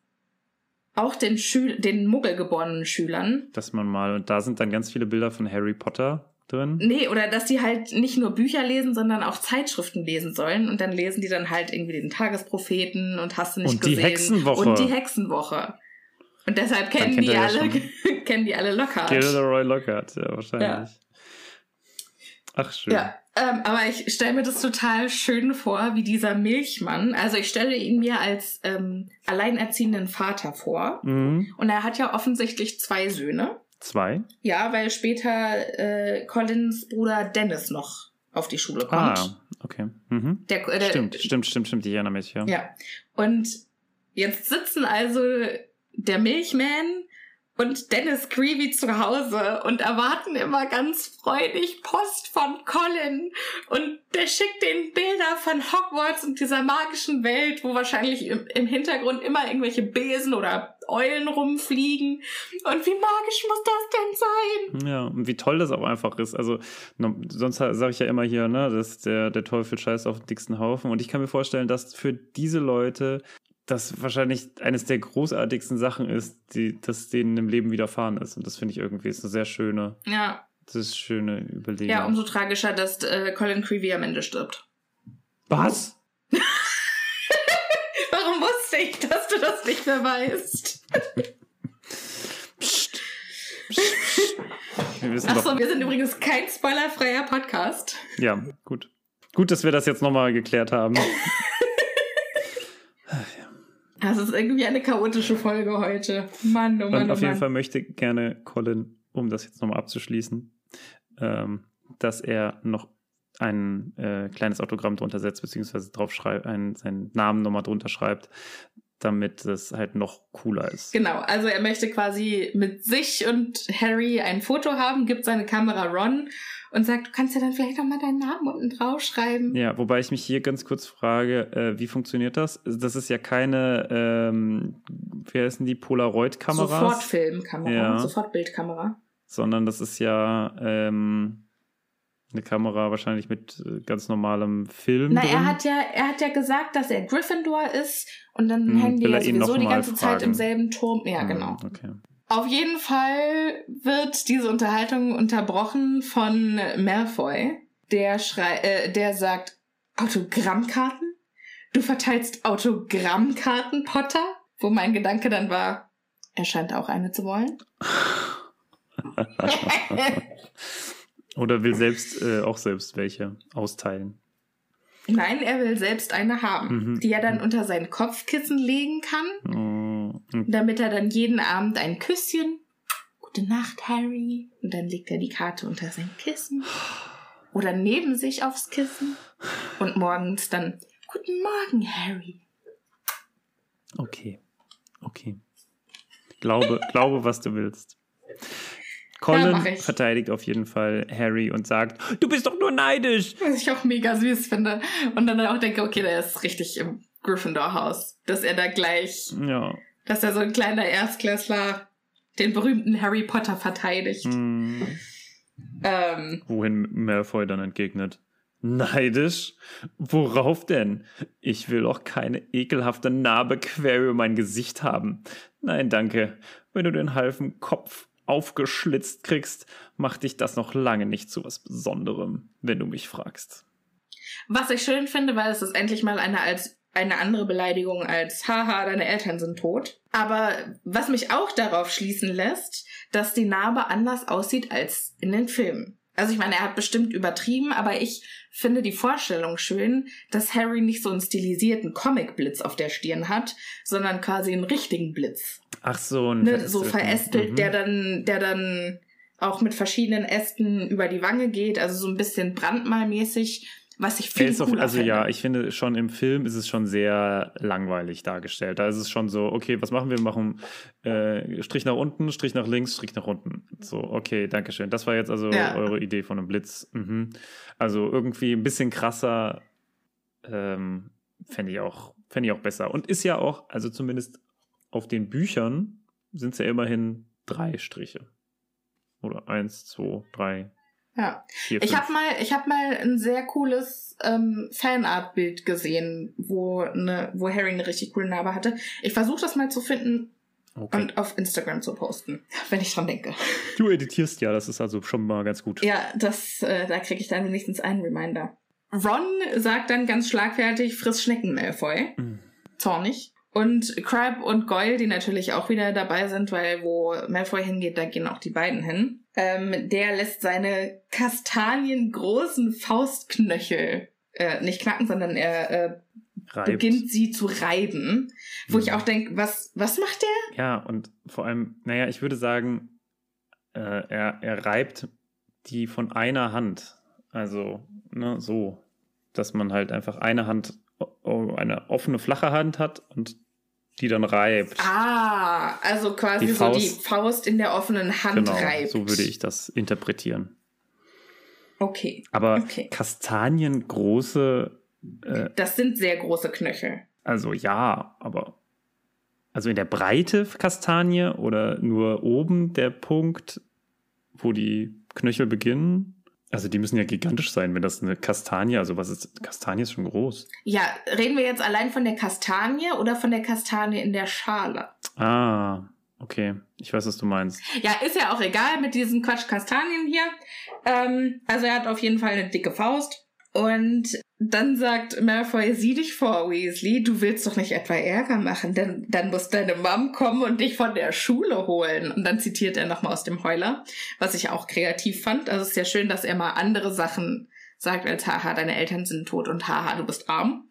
auch den Schül den muggelgeborenen Schülern. Dass man mal, und da sind dann ganz viele Bilder von Harry Potter drin. Nee, oder dass die halt nicht nur Bücher lesen, sondern auch Zeitschriften lesen sollen. Und dann lesen die dann halt irgendwie den Tagespropheten und hast du nicht Und die gesehen. Hexenwoche. Und die Hexenwoche. Und deshalb kennen die er ja alle, kennen die alle Lockhart. Gilderoy Lockhart, ja, wahrscheinlich. Ja. Ach, schön. Ja, ähm, aber ich stelle mir das total schön vor, wie dieser Milchmann. Also ich stelle ihn mir als ähm, alleinerziehenden Vater vor. Mhm. Und er hat ja offensichtlich zwei Söhne. Zwei. Ja, weil später äh, Collins Bruder Dennis noch auf die Schule kommt. Ah, okay. Mhm. Der, äh, der, Stimmt, stimmt, stimmt, stimmt. Ich erinnere mich, ja. Ja. Und jetzt sitzen also der Milchman und Dennis Creevy zu Hause und erwarten immer ganz freudig Post von Colin. Und der schickt den Bilder von Hogwarts und dieser magischen Welt, wo wahrscheinlich im, Hintergrund immer irgendwelche Besen oder Eulen rumfliegen. Und wie magisch muss das denn sein? Ja, und wie toll das auch einfach ist. Also, sonst sage ich ja immer hier, ne, dass der, der Teufel scheißt auf den dicksten Haufen. Und ich kann mir vorstellen, dass für diese Leute das wahrscheinlich eines der großartigsten Sachen ist, die, das denen im Leben widerfahren ist. Und das finde ich irgendwie ist eine sehr schöne, Ja, das ist schöne Überlegung. ja umso tragischer, dass äh, Colin Creevy am Ende stirbt. Was? Warum wusste ich, dass du das nicht mehr weißt? Psst. Psst, psst. Wir Achso, wir sind übrigens kein spoilerfreier Podcast. Ja, gut. Gut, dass wir das jetzt nochmal geklärt haben. Das ist irgendwie eine chaotische Folge heute. Mann, oh Mann, Und oh auf jeden Mann. Fall möchte gerne Colin, um das jetzt nochmal abzuschließen, ähm, dass er noch ein äh, kleines Autogramm drunter setzt, beziehungsweise drauf schreibt, einen, seinen Namen nochmal drunter schreibt, damit es halt noch cooler ist. Genau, also er möchte quasi mit sich und Harry ein Foto haben, gibt seine Kamera Ron und sagt, du kannst ja dann vielleicht noch mal deinen Namen unten draufschreiben. Ja, wobei ich mich hier ganz kurz frage, äh, wie funktioniert das? Das ist ja keine, ähm, wie heißen die, Polaroid-Kameras? Sofortfilmkamera, Ja. Sofortbildkamera. sondern das ist ja ähm, eine Kamera wahrscheinlich mit äh, ganz normalem Film. Na, drin. er hat ja, er hat ja gesagt, dass er Gryffindor ist und dann Hm, hängen die ja er sowieso die ganze Zeit fragen. im selben Turm. Ja, Hm, genau. Okay. Auf jeden Fall wird diese Unterhaltung unterbrochen von Malfoy, der schrei äh, der sagt Autogrammkarten? Du verteilst Autogrammkarten, Potter? Wo mein Gedanke dann war, Er scheint auch eine zu wollen. Oder will selbst äh, auch selbst welche austeilen. Nein, er will selbst eine haben, Mhm. die er dann unter sein Kopfkissen legen kann, Mm, damit er dann jeden Abend ein Küsschen. Gute Nacht, Harry. Und dann legt er die Karte unter sein Kissen. Oder neben sich aufs Kissen. Und morgens dann Guten Morgen, Harry. Okay. Okay. Glaube, glaube, was du willst. Ja, Colin ich. verteidigt auf jeden Fall Harry und sagt, du bist doch nur neidisch. Was ich auch mega süß finde. Und dann auch denke, okay, der ist richtig im Gryffindor-Haus. Dass er da gleich, Ja. dass er so ein kleiner Erstklässler den berühmten Harry Potter verteidigt. Hm. Ähm, Wohin Malfoy dann entgegnet. Neidisch? Worauf denn? Ich will auch keine ekelhafte Narbe quer über mein Gesicht haben. Nein, danke. Wenn du den halben Kopf aufgeschlitzt kriegst, macht dich das noch lange nicht zu was Besonderem, wenn du mich fragst. was ich schön finde, weil es ist endlich mal eine als eine andere Beleidigung als haha, deine Eltern sind tot. Aber was mich auch darauf schließen lässt, dass die Narbe anders aussieht als in den Filmen. Also ich meine, er hat bestimmt übertrieben, aber ich finde die Vorstellung schön, dass Harry nicht so einen stilisierten Comic-Blitz auf der Stirn hat, sondern quasi einen richtigen Blitz. Ach so, ein Ne, so verästelt, Mhm. der dann, der dann auch mit verschiedenen Ästen über die Wange geht, also so ein bisschen brandmalmäßig, was ich ist auf, cooler also finde. ja, ich finde schon im Film ist es schon sehr langweilig dargestellt. Da ist es schon so, okay, was machen wir? Wir machen äh, Strich nach unten, Strich nach links, Strich nach unten. So, okay, danke schön. Das war jetzt also Ja. eure Idee von einem Blitz. Mhm. Also irgendwie ein bisschen krasser ähm, fände ich auch, fände ich auch besser. Und ist ja auch, also zumindest auf den Büchern sind es ja immerhin drei Striche. Oder eins, zwei, drei, Ja. vier, Ich habe mal, ich habe mal ein sehr cooles ähm, Fanart-Bild gesehen, wo ne, wo Harry eine richtig coole Narbe hatte. Ich versuche das mal zu finden okay. und auf Instagram zu posten, wenn ich dran denke. Du editierst ja, das ist also schon mal ganz gut. Ja, das, äh, da kriege ich dann wenigstens einen Reminder. Ron sagt dann ganz schlagfertig, friss Schnecken, Malfoy. Mhm. Zornig. Und Crab und Goyle, die natürlich auch wieder dabei sind, weil wo Malfoy hingeht, da gehen auch die beiden hin. Ähm, der lässt seine kastaniengroßen Faustknöchel äh, nicht knacken, sondern er äh, Reibt. beginnt sie zu reiben. Wo Mhm. ich auch denke, was, was macht der? Ja, und vor allem, naja, ich würde sagen, äh, er, er reibt die von einer Hand. Also, ne, so, dass man halt einfach eine Hand, eine offene, flache Hand hat und die dann reibt. Ah, also quasi Die so die Faust. Faust in der offenen Hand genau, reibt. so würde ich das interpretieren. Okay. Aber Okay. kastaniengroße, äh, Das sind sehr große Knöchel. also ja, aber also in der Breite Kastanie oder nur oben der Punkt, wo die Knöchel beginnen? Also die müssen ja gigantisch sein, wenn das eine Kastanie, also was ist, Kastanie ist schon groß. Ja, reden wir jetzt allein von der Kastanie oder von der Kastanie in der Schale? Ah, okay. Ich weiß, was du meinst. Ja, ist ja auch egal mit diesen Quatsch Kastanien hier. Ähm, also er hat auf jeden Fall eine dicke Faust. Und dann sagt Malfoy, sieh dich vor, Weasley, du willst doch nicht etwa Ärger machen, denn dann muss deine Mom kommen und dich von der Schule holen. Und dann zitiert er nochmal aus dem Heuler, was ich auch kreativ fand. Also es ist ja schön, dass er mal andere Sachen sagt als haha, deine Eltern sind tot und haha, du bist arm.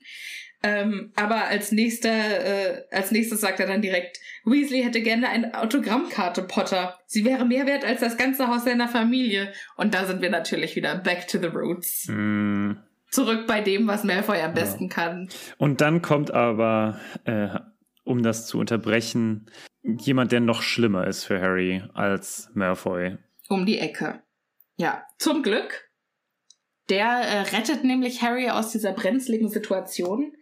Ähm, aber als nächster, äh, als nächstes sagt er dann direkt, Weasley hätte gerne eine Autogrammkarte, Potter. Sie wäre mehr wert als das ganze Haus seiner Familie. Und da sind wir natürlich wieder back to the roots. Mm. Zurück bei dem, was Malfoy am besten kann. Und dann kommt aber, äh, um das zu unterbrechen, jemand, der noch schlimmer ist für Harry als Malfoy. Um die Ecke. Ja, zum Glück. Der äh, rettet nämlich Harry aus dieser brenzligen Situation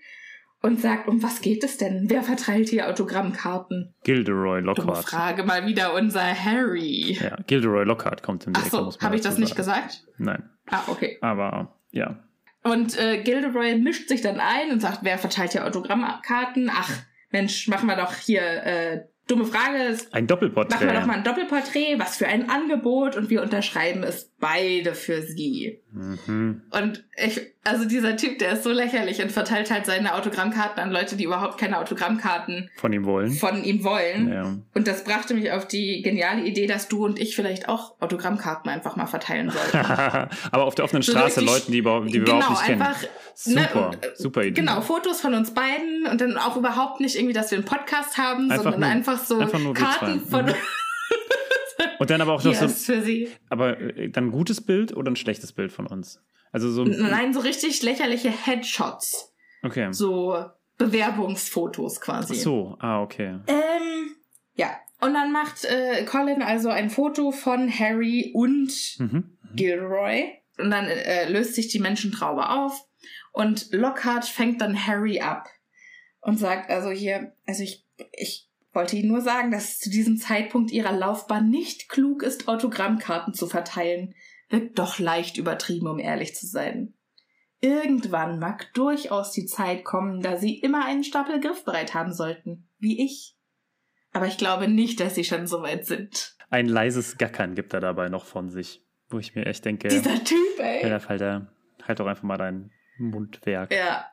und sagt, um was geht es denn? Wer verteilt hier Autogrammkarten? Gilderoy Dumme Lockhart. Frage mal wieder unser Harry. Ja, Gilderoy Lockhart kommt in die Ach Ecke, so, habe ich das nicht gesagt? Nein, Ah, okay. aber ja. Und äh, Gilderoy mischt sich dann ein und sagt, wer verteilt hier Autogrammkarten? Ach, Mensch, machen wir doch hier, äh, dumme Frage, Ein Doppelporträt. machen wir doch mal ein Doppelporträt, was für ein Angebot und wir unterschreiben es beide für sie. Mhm. Und ich, also dieser Typ, der ist so lächerlich und verteilt halt seine Autogrammkarten an Leute, die überhaupt keine Autogrammkarten Von ihm wollen. von ihm wollen. Ja. Und das brachte mich auf die geniale Idee, dass du und ich vielleicht auch Autogrammkarten einfach mal verteilen sollten. Aber auf der offenen So Straße richtig- Leuten, die, überhaupt- die wir genau, überhaupt nicht kennen. einfach. Super, und, äh, super Idee. Genau, Fotos von uns beiden und dann auch überhaupt nicht irgendwie, dass wir einen Podcast haben, Einfach sondern nur- einfach so einfach Karten von Mhm. Und dann aber auch noch hier so, für sie. aber äh, dann ein gutes Bild oder ein schlechtes Bild von uns? Also so, Nein, so richtig lächerliche Headshots. okay. So Bewerbungsfotos quasi. Ach so, ah, okay. Ähm, ja. Und dann macht äh, Colin also ein Foto von Harry und Mhm. Gilroy. Und dann äh, löst sich die Menschentraube auf. Und Lockhart fängt dann Harry ab. Und sagt also hier, also ich, ich wollte Ihnen nur sagen, dass es zu diesem Zeitpunkt Ihrer Laufbahn nicht klug ist, Autogrammkarten zu verteilen. Wirkt doch leicht übertrieben, um ehrlich zu sein. Irgendwann mag durchaus die Zeit kommen, da Sie immer einen Stapel griffbereit haben sollten, wie ich. Aber ich glaube nicht, dass Sie schon so weit sind. Ein leises Gackern gibt er dabei noch von sich. Wo ich mir echt denke, Dieser Typ, ey. ja, Falter, halt doch einfach mal dein Mundwerk. Ja.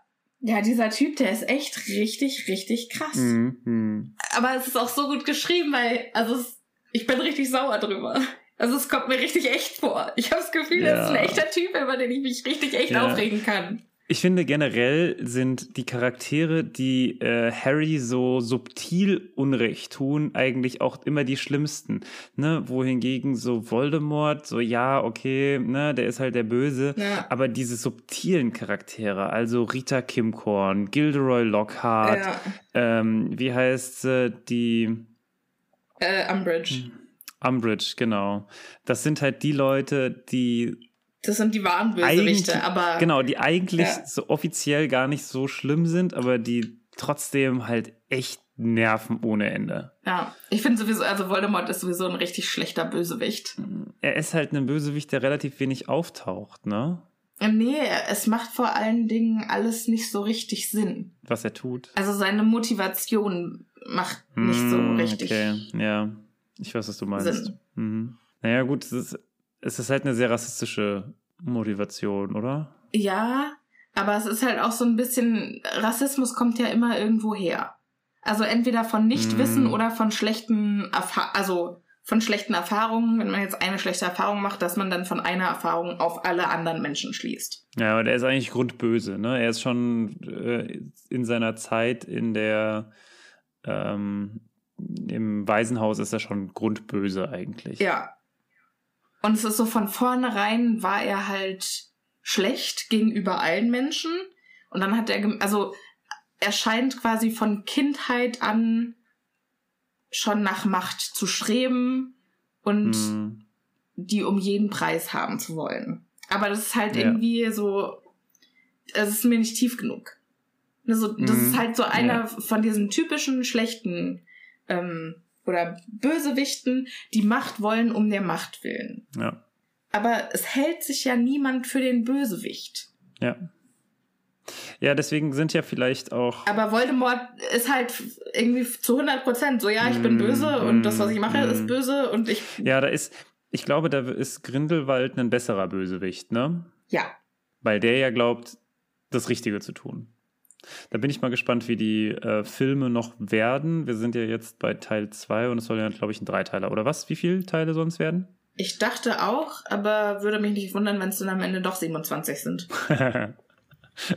Ja, dieser Typ, der ist echt richtig, richtig krass. Mhm. Aber es ist auch so gut geschrieben, weil, also es, ich bin richtig sauer drüber. Also es kommt mir richtig echt vor. Ich habe das Gefühl, das ist ein Ja. echter Typ, über den ich mich richtig echt Ja. aufregen kann. Ich finde generell sind die Charaktere, die äh, Harry so subtil Unrecht tun, eigentlich auch immer die schlimmsten. Ne? Wohingegen so Voldemort, so ja, okay, ne, der ist halt der Böse. Ja. Aber diese subtilen Charaktere, also Rita Kimcorn, Gilderoy Lockhart, Ja. ähm, wie heißt sie, die Äh, Umbridge. Umbridge, genau. Das sind halt die Leute, die Das sind die wahren Bösewichte, aber. genau, die eigentlich Ja. so offiziell gar nicht so schlimm sind, aber die trotzdem halt echt nerven ohne Ende. Ja, ich finde sowieso, also Voldemort ist sowieso ein richtig schlechter Bösewicht. Er ist halt ein Bösewicht, der relativ wenig auftaucht, ne? Äh, Nee, es macht vor allen Dingen alles nicht so richtig Sinn. Was er tut. Also seine Motivation macht nicht so Hm, richtig. Okay, ja. Ich weiß, was du meinst. Sinn. Mhm. Naja, gut, es ist, es ist halt eine sehr rassistische Motivation, oder? Ja, aber es ist halt auch so ein bisschen, Rassismus kommt ja immer irgendwo her. Also entweder von Nichtwissen Mm. oder von schlechten, Erfa also von schlechten Erfahrungen, wenn man jetzt eine schlechte Erfahrung macht, dass man dann von einer Erfahrung auf alle anderen Menschen schließt. Ja, aber der ist eigentlich grundböse, ne? Er ist schon äh, in seiner Zeit in der ähm, im Waisenhaus ist er schon grundböse eigentlich. Ja. Und es ist so von vornherein war er halt schlecht gegenüber allen Menschen. Und dann hat er, also er scheint quasi von Kindheit an schon nach Macht zu streben und Hm, die um jeden Preis haben zu wollen. Aber das ist halt Ja. irgendwie so, es ist mir nicht tief genug. Also, das Mhm. ist halt so einer Ja. von diesen typischen schlechten ähm, oder Bösewichten, die Macht wollen um der Macht willen. ja, Aber es hält sich ja niemand für den Bösewicht. ja. Ja, deswegen sind ja vielleicht auch. Aber Voldemort ist halt irgendwie zu 100 Prozent so, ja, ich bin Mm, böse und das, was ich mache, mm. ist böse und ich, Ja, da ist. Ich glaube, da ist Grindelwald ein besserer Bösewicht, ne? ja. Weil der ja glaubt, das Richtige zu tun. Da bin ich mal gespannt, wie die äh, Filme noch werden. Wir sind ja jetzt bei Teil 2 und es soll ja, glaube ich, ein Dreiteiler. Oder was? Wie viele Teile sonst werden? Ich dachte auch, aber würde mich nicht wundern, wenn es dann am Ende doch 27 sind.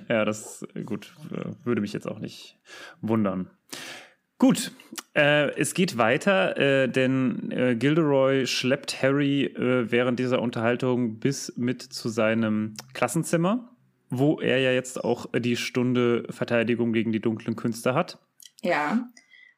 ja, das gut, äh, würde mich jetzt auch nicht wundern. Gut, äh, es geht weiter, äh, denn äh, Gilderoy schleppt Harry äh, während dieser Unterhaltung bis mit zu seinem Klassenzimmer, wo er ja jetzt auch die Stunde Verteidigung gegen die dunklen Künste hat. Ja.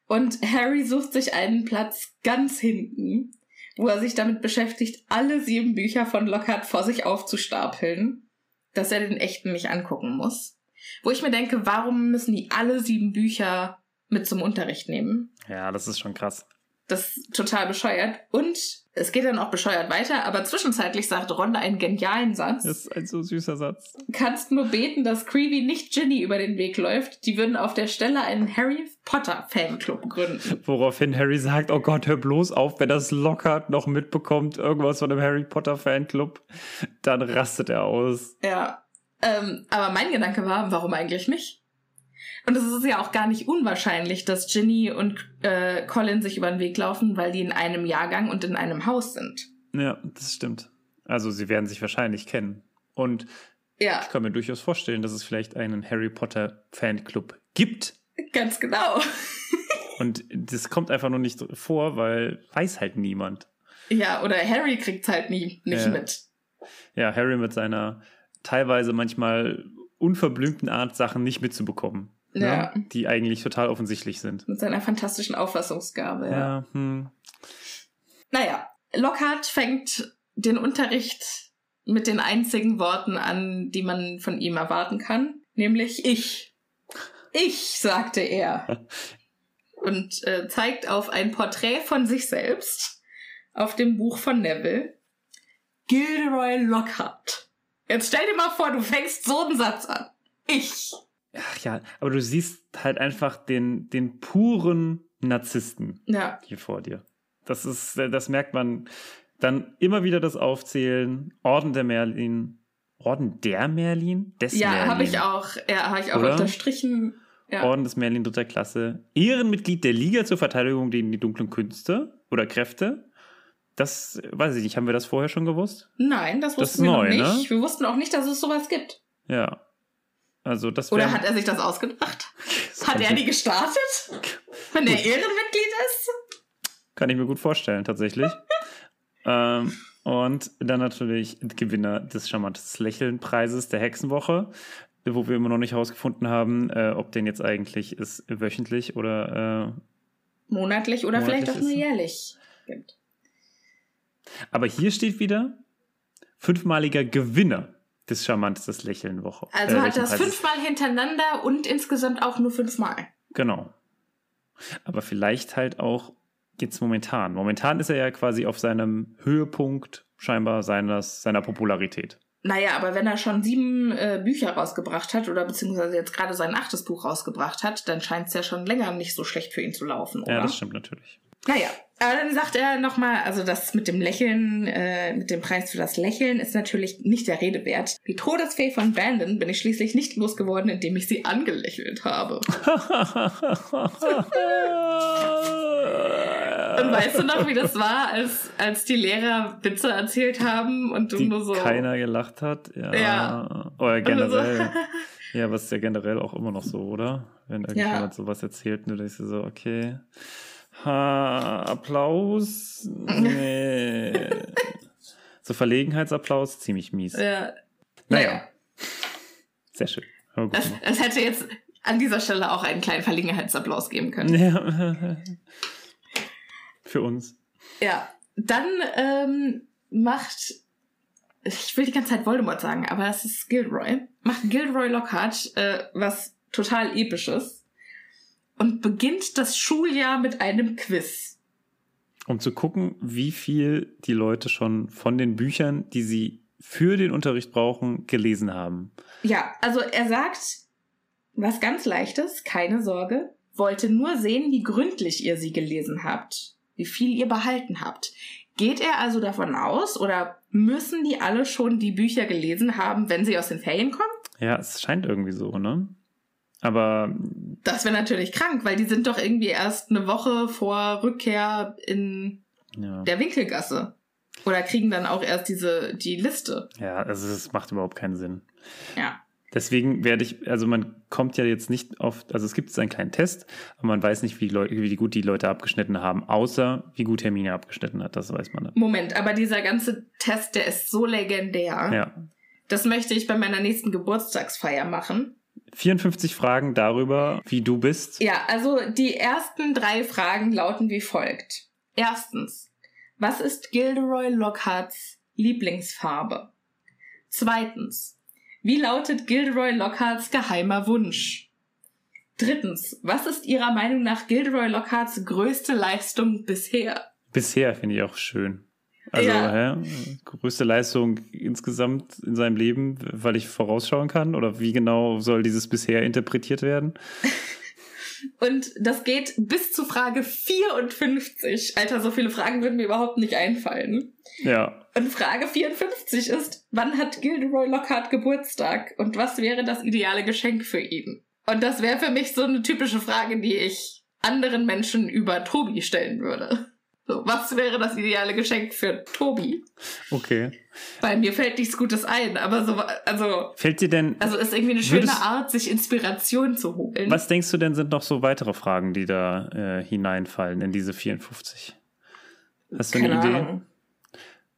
Und Harry sucht sich einen Platz ganz hinten, wo er sich damit beschäftigt, alle sieben Bücher von Lockhart vor sich aufzustapeln, dass er den echten nicht angucken muss. Wo ich mir denke, warum müssen die alle sieben Bücher mit zum Unterricht nehmen? Ja, das ist schon krass. Das ist total bescheuert. Und es geht dann auch bescheuert weiter, aber zwischenzeitlich sagt Ron einen genialen Satz. Das ist ein so süßer Satz. Kannst nur beten, dass Creevy nicht Ginny über den Weg läuft. Die würden auf der Stelle einen Harry Potter Fanclub gründen. Woraufhin Harry sagt, oh Gott, hör bloß auf, wenn das Lockhart noch mitbekommt, irgendwas von einem Harry Potter Fanclub, dann rastet er aus. Ja. Ähm, aber mein Gedanke war, warum eigentlich nicht? Und es ist ja auch gar nicht unwahrscheinlich, dass Ginny und äh, Colin sich über den Weg laufen, weil die in einem Jahrgang und in einem Haus sind. Ja, das stimmt. Also sie werden sich wahrscheinlich kennen. Und Ja, ich kann mir durchaus vorstellen, dass es vielleicht einen Harry Potter Fanclub gibt. ganz genau. Und das kommt einfach nur nicht vor, weil weiß halt niemand. Ja, oder Harry kriegt's halt nie nicht Ja. mit. Ja, Harry mit seiner teilweise manchmal unverblümten Art, Sachen nicht mitzubekommen. Ja. Ne? Die eigentlich total offensichtlich sind. Mit seiner fantastischen Auffassungsgabe. Ja. Ja, hm. Naja, Lockhart fängt den Unterricht mit den einzigen Worten an, die man von ihm erwarten kann, nämlich ich. Ich, sagte er. Und äh, zeigt auf ein Porträt von sich selbst auf dem Buch von Neville. Gilderoy Lockhart. Jetzt stell dir mal vor, du fängst so einen Satz an. Ich. Ach ja, aber du siehst halt einfach den, den puren Narzissten Ja, hier vor dir. Das ist, das merkt man dann immer wieder das Aufzählen. Orden der Merlin. Orden der Merlin? Des ja, habe ich auch, ja, habe ich auch Oder? unterstrichen. Ja. Orden des Merlin dritter Klasse. Ehrenmitglied der Liga zur Verteidigung gegen die dunklen Künste oder Kräfte. Das weiß ich nicht. Haben wir das vorher schon gewusst? Nein, das Das wussten ist wir neu, noch ne? nicht. Wir wussten auch nicht, dass es sowas gibt. Ja. Also das Oder hat er sich das ausgedacht? das Hat er die gestartet? Wenn er Ehrenmitglied ist? Kann ich mir gut vorstellen, tatsächlich. ähm, und dann natürlich Gewinner des charmantes Lächeln-Preises der Hexenwoche, wo wir immer noch nicht herausgefunden haben, äh, ob den jetzt eigentlich ist wöchentlich oder. Äh, Monatlich oder Monatlich vielleicht auch nur es. jährlich gibt. aber hier steht wieder fünfmaliger Gewinner des charmantes Lächeln-Woche. Also äh, hat das fünfmal hintereinander und insgesamt auch nur fünfmal. Genau. Aber vielleicht halt auch jetzt momentan. Momentan ist er ja quasi auf seinem Höhepunkt scheinbar seines, seiner Popularität. Naja, aber wenn er schon sieben äh, Bücher rausgebracht hat oder beziehungsweise jetzt gerade sein achtes Buch rausgebracht hat, dann scheint es ja schon länger nicht so schlecht für ihn zu laufen, oder? Ja, das stimmt natürlich. Naja, aber dann sagt er nochmal, also das mit dem Lächeln, äh, mit dem Preis für das Lächeln ist natürlich nicht der Rede wert. Die Todesfee von Brandon bin ich schließlich nicht losgeworden, indem ich sie angelächelt habe. Und weißt du noch, wie das war, als, als die Lehrer Witze erzählt haben und du nur so... keiner gelacht hat? Ja. Ja. Oder du generell. ja, was ist ja generell auch immer noch so, oder? Wenn irgendjemand Ja. sowas erzählt, und du denkst dir so, okay. Ha, Applaus? Nee. so Verlegenheitsapplaus, ziemlich mies. ja, Naja. Sehr schön. Es, es hätte jetzt an dieser Stelle auch einen kleinen Verlegenheitsapplaus geben können. Ja. Für uns. Ja, dann ähm, macht, ich will die ganze Zeit Voldemort sagen, aber es ist Gilroy, macht Gilroy Lockhart äh, was total episches und beginnt das Schuljahr mit einem Quiz. Um zu gucken, wie viel die Leute schon von den Büchern, die sie für den Unterricht brauchen, gelesen haben. Ja, also er sagt was ganz Leichtes, keine Sorge, wollte nur sehen, wie gründlich ihr sie gelesen habt, wie viel ihr behalten habt. Geht er also davon aus oder müssen die alle schon die Bücher gelesen haben, wenn sie aus den Ferien kommen? Ja, es scheint irgendwie so, ne? Aber Das wäre natürlich krank, weil die sind doch irgendwie erst eine Woche vor Rückkehr in ja, der Winkelgasse. Oder kriegen dann auch erst diese, die Liste. ja, also es macht überhaupt keinen Sinn. Ja. Deswegen werde ich, also man kommt ja jetzt nicht auf, also es gibt einen kleinen Test, aber man weiß nicht, wie, Leu wie gut die Leute abgeschnitten haben, außer wie gut Hermine abgeschnitten hat, das weiß man nicht. Moment, aber dieser ganze Test, der ist so legendär. Ja. Das möchte ich bei meiner nächsten Geburtstagsfeier machen. 54 Fragen darüber, wie du bist. Ja, also die ersten drei Fragen lauten wie folgt. Erstens, was ist Gilderoy Lockharts Lieblingsfarbe? Zweitens, wie lautet Gilderoy Lockharts geheimer Wunsch? Drittens, was ist Ihrer Meinung nach Gilderoy Lockharts größte Leistung bisher? Bisher finde ich auch schön. Also, Ja. hä? größte Leistung insgesamt in seinem Leben, weil ich vorausschauen kann? Oder wie genau soll dieses bisher interpretiert werden? Und das geht bis zu Frage 54. Alter, so viele Fragen würden mir überhaupt nicht einfallen. Ja. Und Frage 54 ist, wann hat Gilderoy Lockhart Geburtstag und was wäre das ideale Geschenk für ihn? Und das wäre für mich so eine typische Frage, die ich anderen Menschen über Tobi stellen würde. So, was wäre das ideale Geschenk für Tobi? Okay. Weil mir fällt nichts Gutes ein, aber so, also, Fällt dir denn, also ist irgendwie eine schöne Würdest- Art, sich Inspiration zu holen. was denkst du denn, sind noch so weitere Fragen, die da äh, hineinfallen in diese 54? Hast du Keine eine Idee? Ahnung.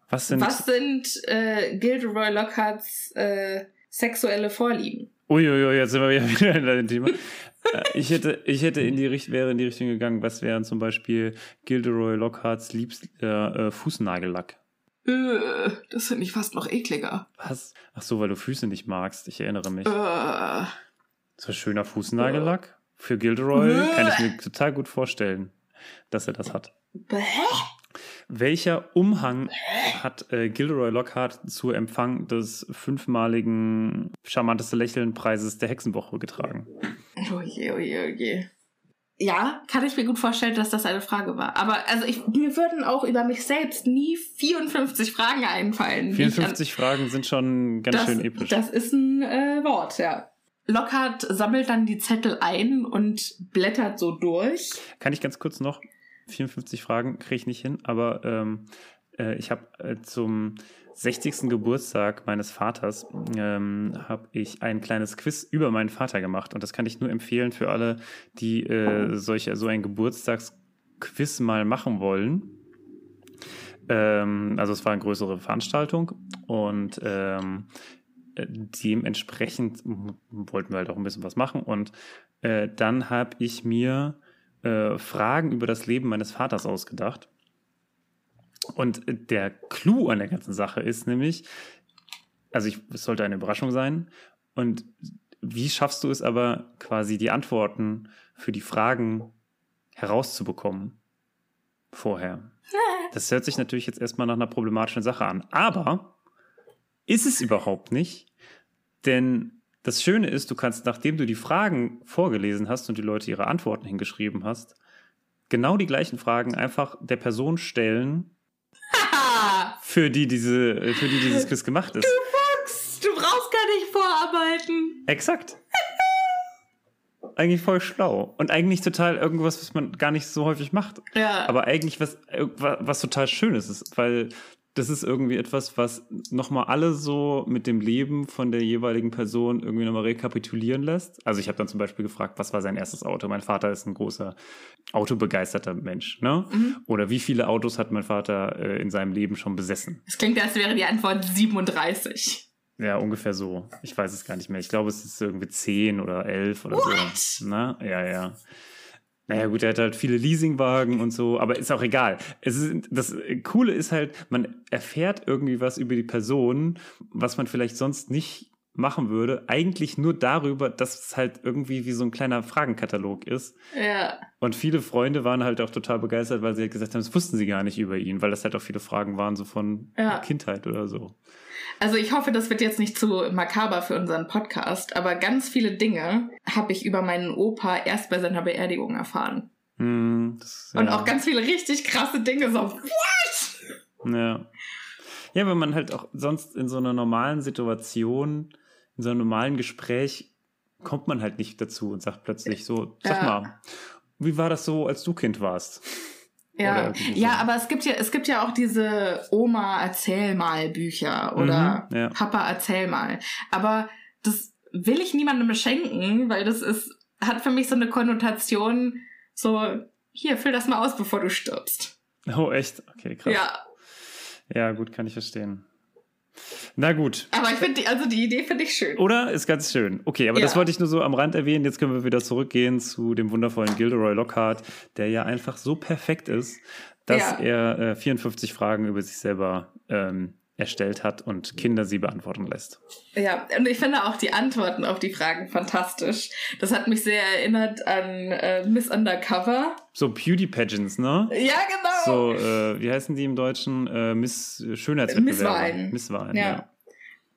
Was sind. Was sind äh, Gilderoy Lockharts äh, sexuelle Vorlieben? Uiuiui, jetzt sind wir wieder wieder in deinem Thema. Äh, ich hätte, ich hätte in die Richtung, wäre in die Richtung gegangen, was wären zum Beispiel Gilderoy Lockharts liebster äh, Fußnagellack? Äh, das finde ich fast noch ekliger. Was? Ach so, weil du Füße nicht magst. Ich erinnere mich. Äh, So schöner Fußnagellack für Gilderoy Äh. kann ich mir total gut vorstellen, dass er das hat. bäh. Welcher Umhang hat äh, Gilderoy Lockhart zu Empfang des fünfmaligen charmanteste Lächeln Preises der Hexenwoche getragen? Oh je, oh je, oh je. Ja, kann ich mir gut vorstellen, dass das eine Frage war. Aber also ich, mir würden auch über mich selbst nie 54 Fragen einfallen. die ich 54 Fragen sind schon ganz das, schön episch. Das ist ein äh, Wort, ja. Lockhart sammelt dann die Zettel ein und blättert so durch. Kann ich ganz kurz noch? 54 Fragen kriege ich nicht hin, aber ähm, äh, ich habe äh, zum 60. Geburtstag meines Vaters ähm, habe ich ein kleines Quiz über meinen Vater gemacht und das kann ich nur empfehlen für alle, die äh, solche, so ein Geburtstagsquiz mal machen wollen. Ähm, also es war eine größere Veranstaltung und ähm, äh, dementsprechend wollten wir halt auch ein bisschen was machen und äh, dann habe ich mir äh, Fragen über das Leben meines Vaters ausgedacht. Und der Clou an der ganzen Sache ist nämlich, also ich, es sollte eine Überraschung sein. Und wie schaffst du es aber quasi die Antworten für die Fragen herauszubekommen vorher? Das hört sich natürlich jetzt erstmal nach einer problematischen Sache an. Aber ist es überhaupt nicht, denn das Schöne ist, du kannst, nachdem du die Fragen vorgelesen hast und die Leute ihre Antworten hingeschrieben hast, genau die gleichen Fragen einfach der Person stellen, für die, diese, für die dieses Quiz gemacht ist. Fuchs, du brauchst gar nicht vorarbeiten. Exakt. Eigentlich voll schlau. Und eigentlich total irgendwas, was man gar nicht so häufig macht. Ja. Aber eigentlich was, was, was total Schönes ist, weil das ist irgendwie etwas, was nochmal alle so mit dem Leben von der jeweiligen Person irgendwie nochmal rekapitulieren lässt. Also ich habe dann zum Beispiel gefragt, was war sein erstes Auto? Mein Vater ist ein großer autobegeisterter Mensch, ne? Oder wie viele Autos hat mein Vater äh, in seinem Leben schon besessen? Es klingt, als wäre die Antwort 37. Ja, ungefähr so. Ich weiß es gar nicht mehr. Ich glaube, es ist irgendwie 10 oder 11 oder What? so. Na, ja, ja. Naja, gut, er hat halt viele Leasingwagen und so, aber ist auch egal. Es ist, das Coole ist halt, man erfährt irgendwie was über die Person, was man vielleicht sonst nicht machen würde. Eigentlich nur darüber, dass es halt irgendwie wie so ein kleiner Fragenkatalog ist. Ja. Und viele Freunde waren halt auch total begeistert, weil sie halt gesagt haben, das wussten sie gar nicht über ihn, weil das halt auch viele Fragen waren, so von Ja. Kindheit oder so. Also ich hoffe, das wird jetzt nicht zu makaber für unseren Podcast, aber ganz viele Dinge habe ich über meinen Opa erst bei seiner Beerdigung erfahren. Hm, das, Und ja. auch ganz viele richtig krasse Dinge, so, what? Ja. Ja, weil man halt auch sonst in so einer normalen Situation, in so einem normalen Gespräch, kommt man halt nicht dazu und sagt plötzlich so, sag Ja. mal, wie war das so, als du Kind warst? Ja, ja, aber es gibt ja, es gibt ja auch diese Oma erzähl mal Bücher oder Mhm, ja. Papa erzähl mal. Aber das will ich niemandem schenken, weil das ist, hat für mich so eine Konnotation, so, hier, füll das mal aus, bevor du stirbst. Oh, echt? Okay, krass. Ja, Ja, gut, kann ich verstehen. Na gut. aber ich finde, die- also die Idee finde ich schön. Oder? Ist ganz schön. Okay, aber das Ja. wollte ich nur so am Rand erwähnen. Jetzt können wir wieder zurückgehen zu dem wundervollen Gilderoy Lockhart, der ja einfach so perfekt ist, dass Ja. er äh, 54 Fragen über sich selber ähm, erstellt hat und Kinder sie beantworten lässt. Ja, und ich finde auch die Antworten auf die Fragen fantastisch. Das hat mich sehr erinnert an äh, Miss Undercover. So Beauty Pageants, ne? Ja, genau. So, äh, wie heißen die im Deutschen? Äh, Miss Schönheitswettbewerbe. Miss Wein, Ja. ja.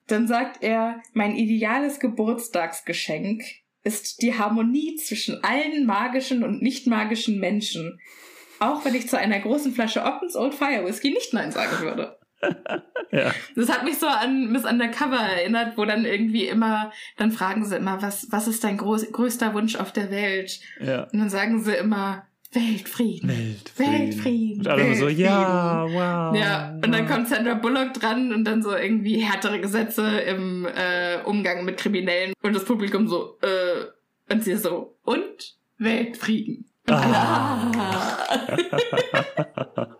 Dann sagt er, mein ideales Geburtstagsgeschenk ist die Harmonie zwischen allen magischen und nicht magischen Menschen. Auch wenn ich zu einer großen Flasche Oppens Old Fire Whisky nicht Nein sagen würde. Ja. Das hat mich so an Miss Undercover erinnert, wo dann irgendwie immer, dann fragen sie immer, was, was ist dein groß, größter Wunsch auf der Welt? ja. Und dann sagen sie immer, Weltfrieden. Weltfrieden. Weltfrieden. Und alle so, Weltfrieden. ja, wow. Ja, und dann kommt Sandra Bullock dran und dann so irgendwie härtere Gesetze im äh, Umgang mit Kriminellen und das Publikum so, äh, und sie so, und Weltfrieden. Und alle, ah.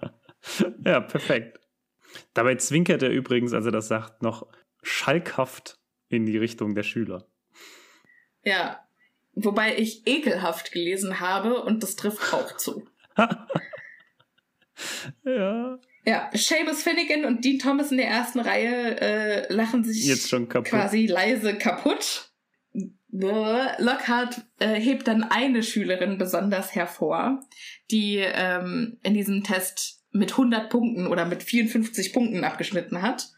ja, perfekt. Dabei zwinkert er übrigens, als er das sagt, noch schalkhaft in die Richtung der Schüler. Ja, wobei ich ekelhaft gelesen habe und das trifft auch zu. ja. Ja, Seamus Finnegan und Dean Thomas in der ersten Reihe äh, lachen sich Jetzt schon kaputt. quasi leise kaputt. Lockhart äh, hebt dann eine Schülerin besonders hervor, die ähm, in diesem Test mit 100 Punkten oder mit 54 Punkten abgeschnitten hat.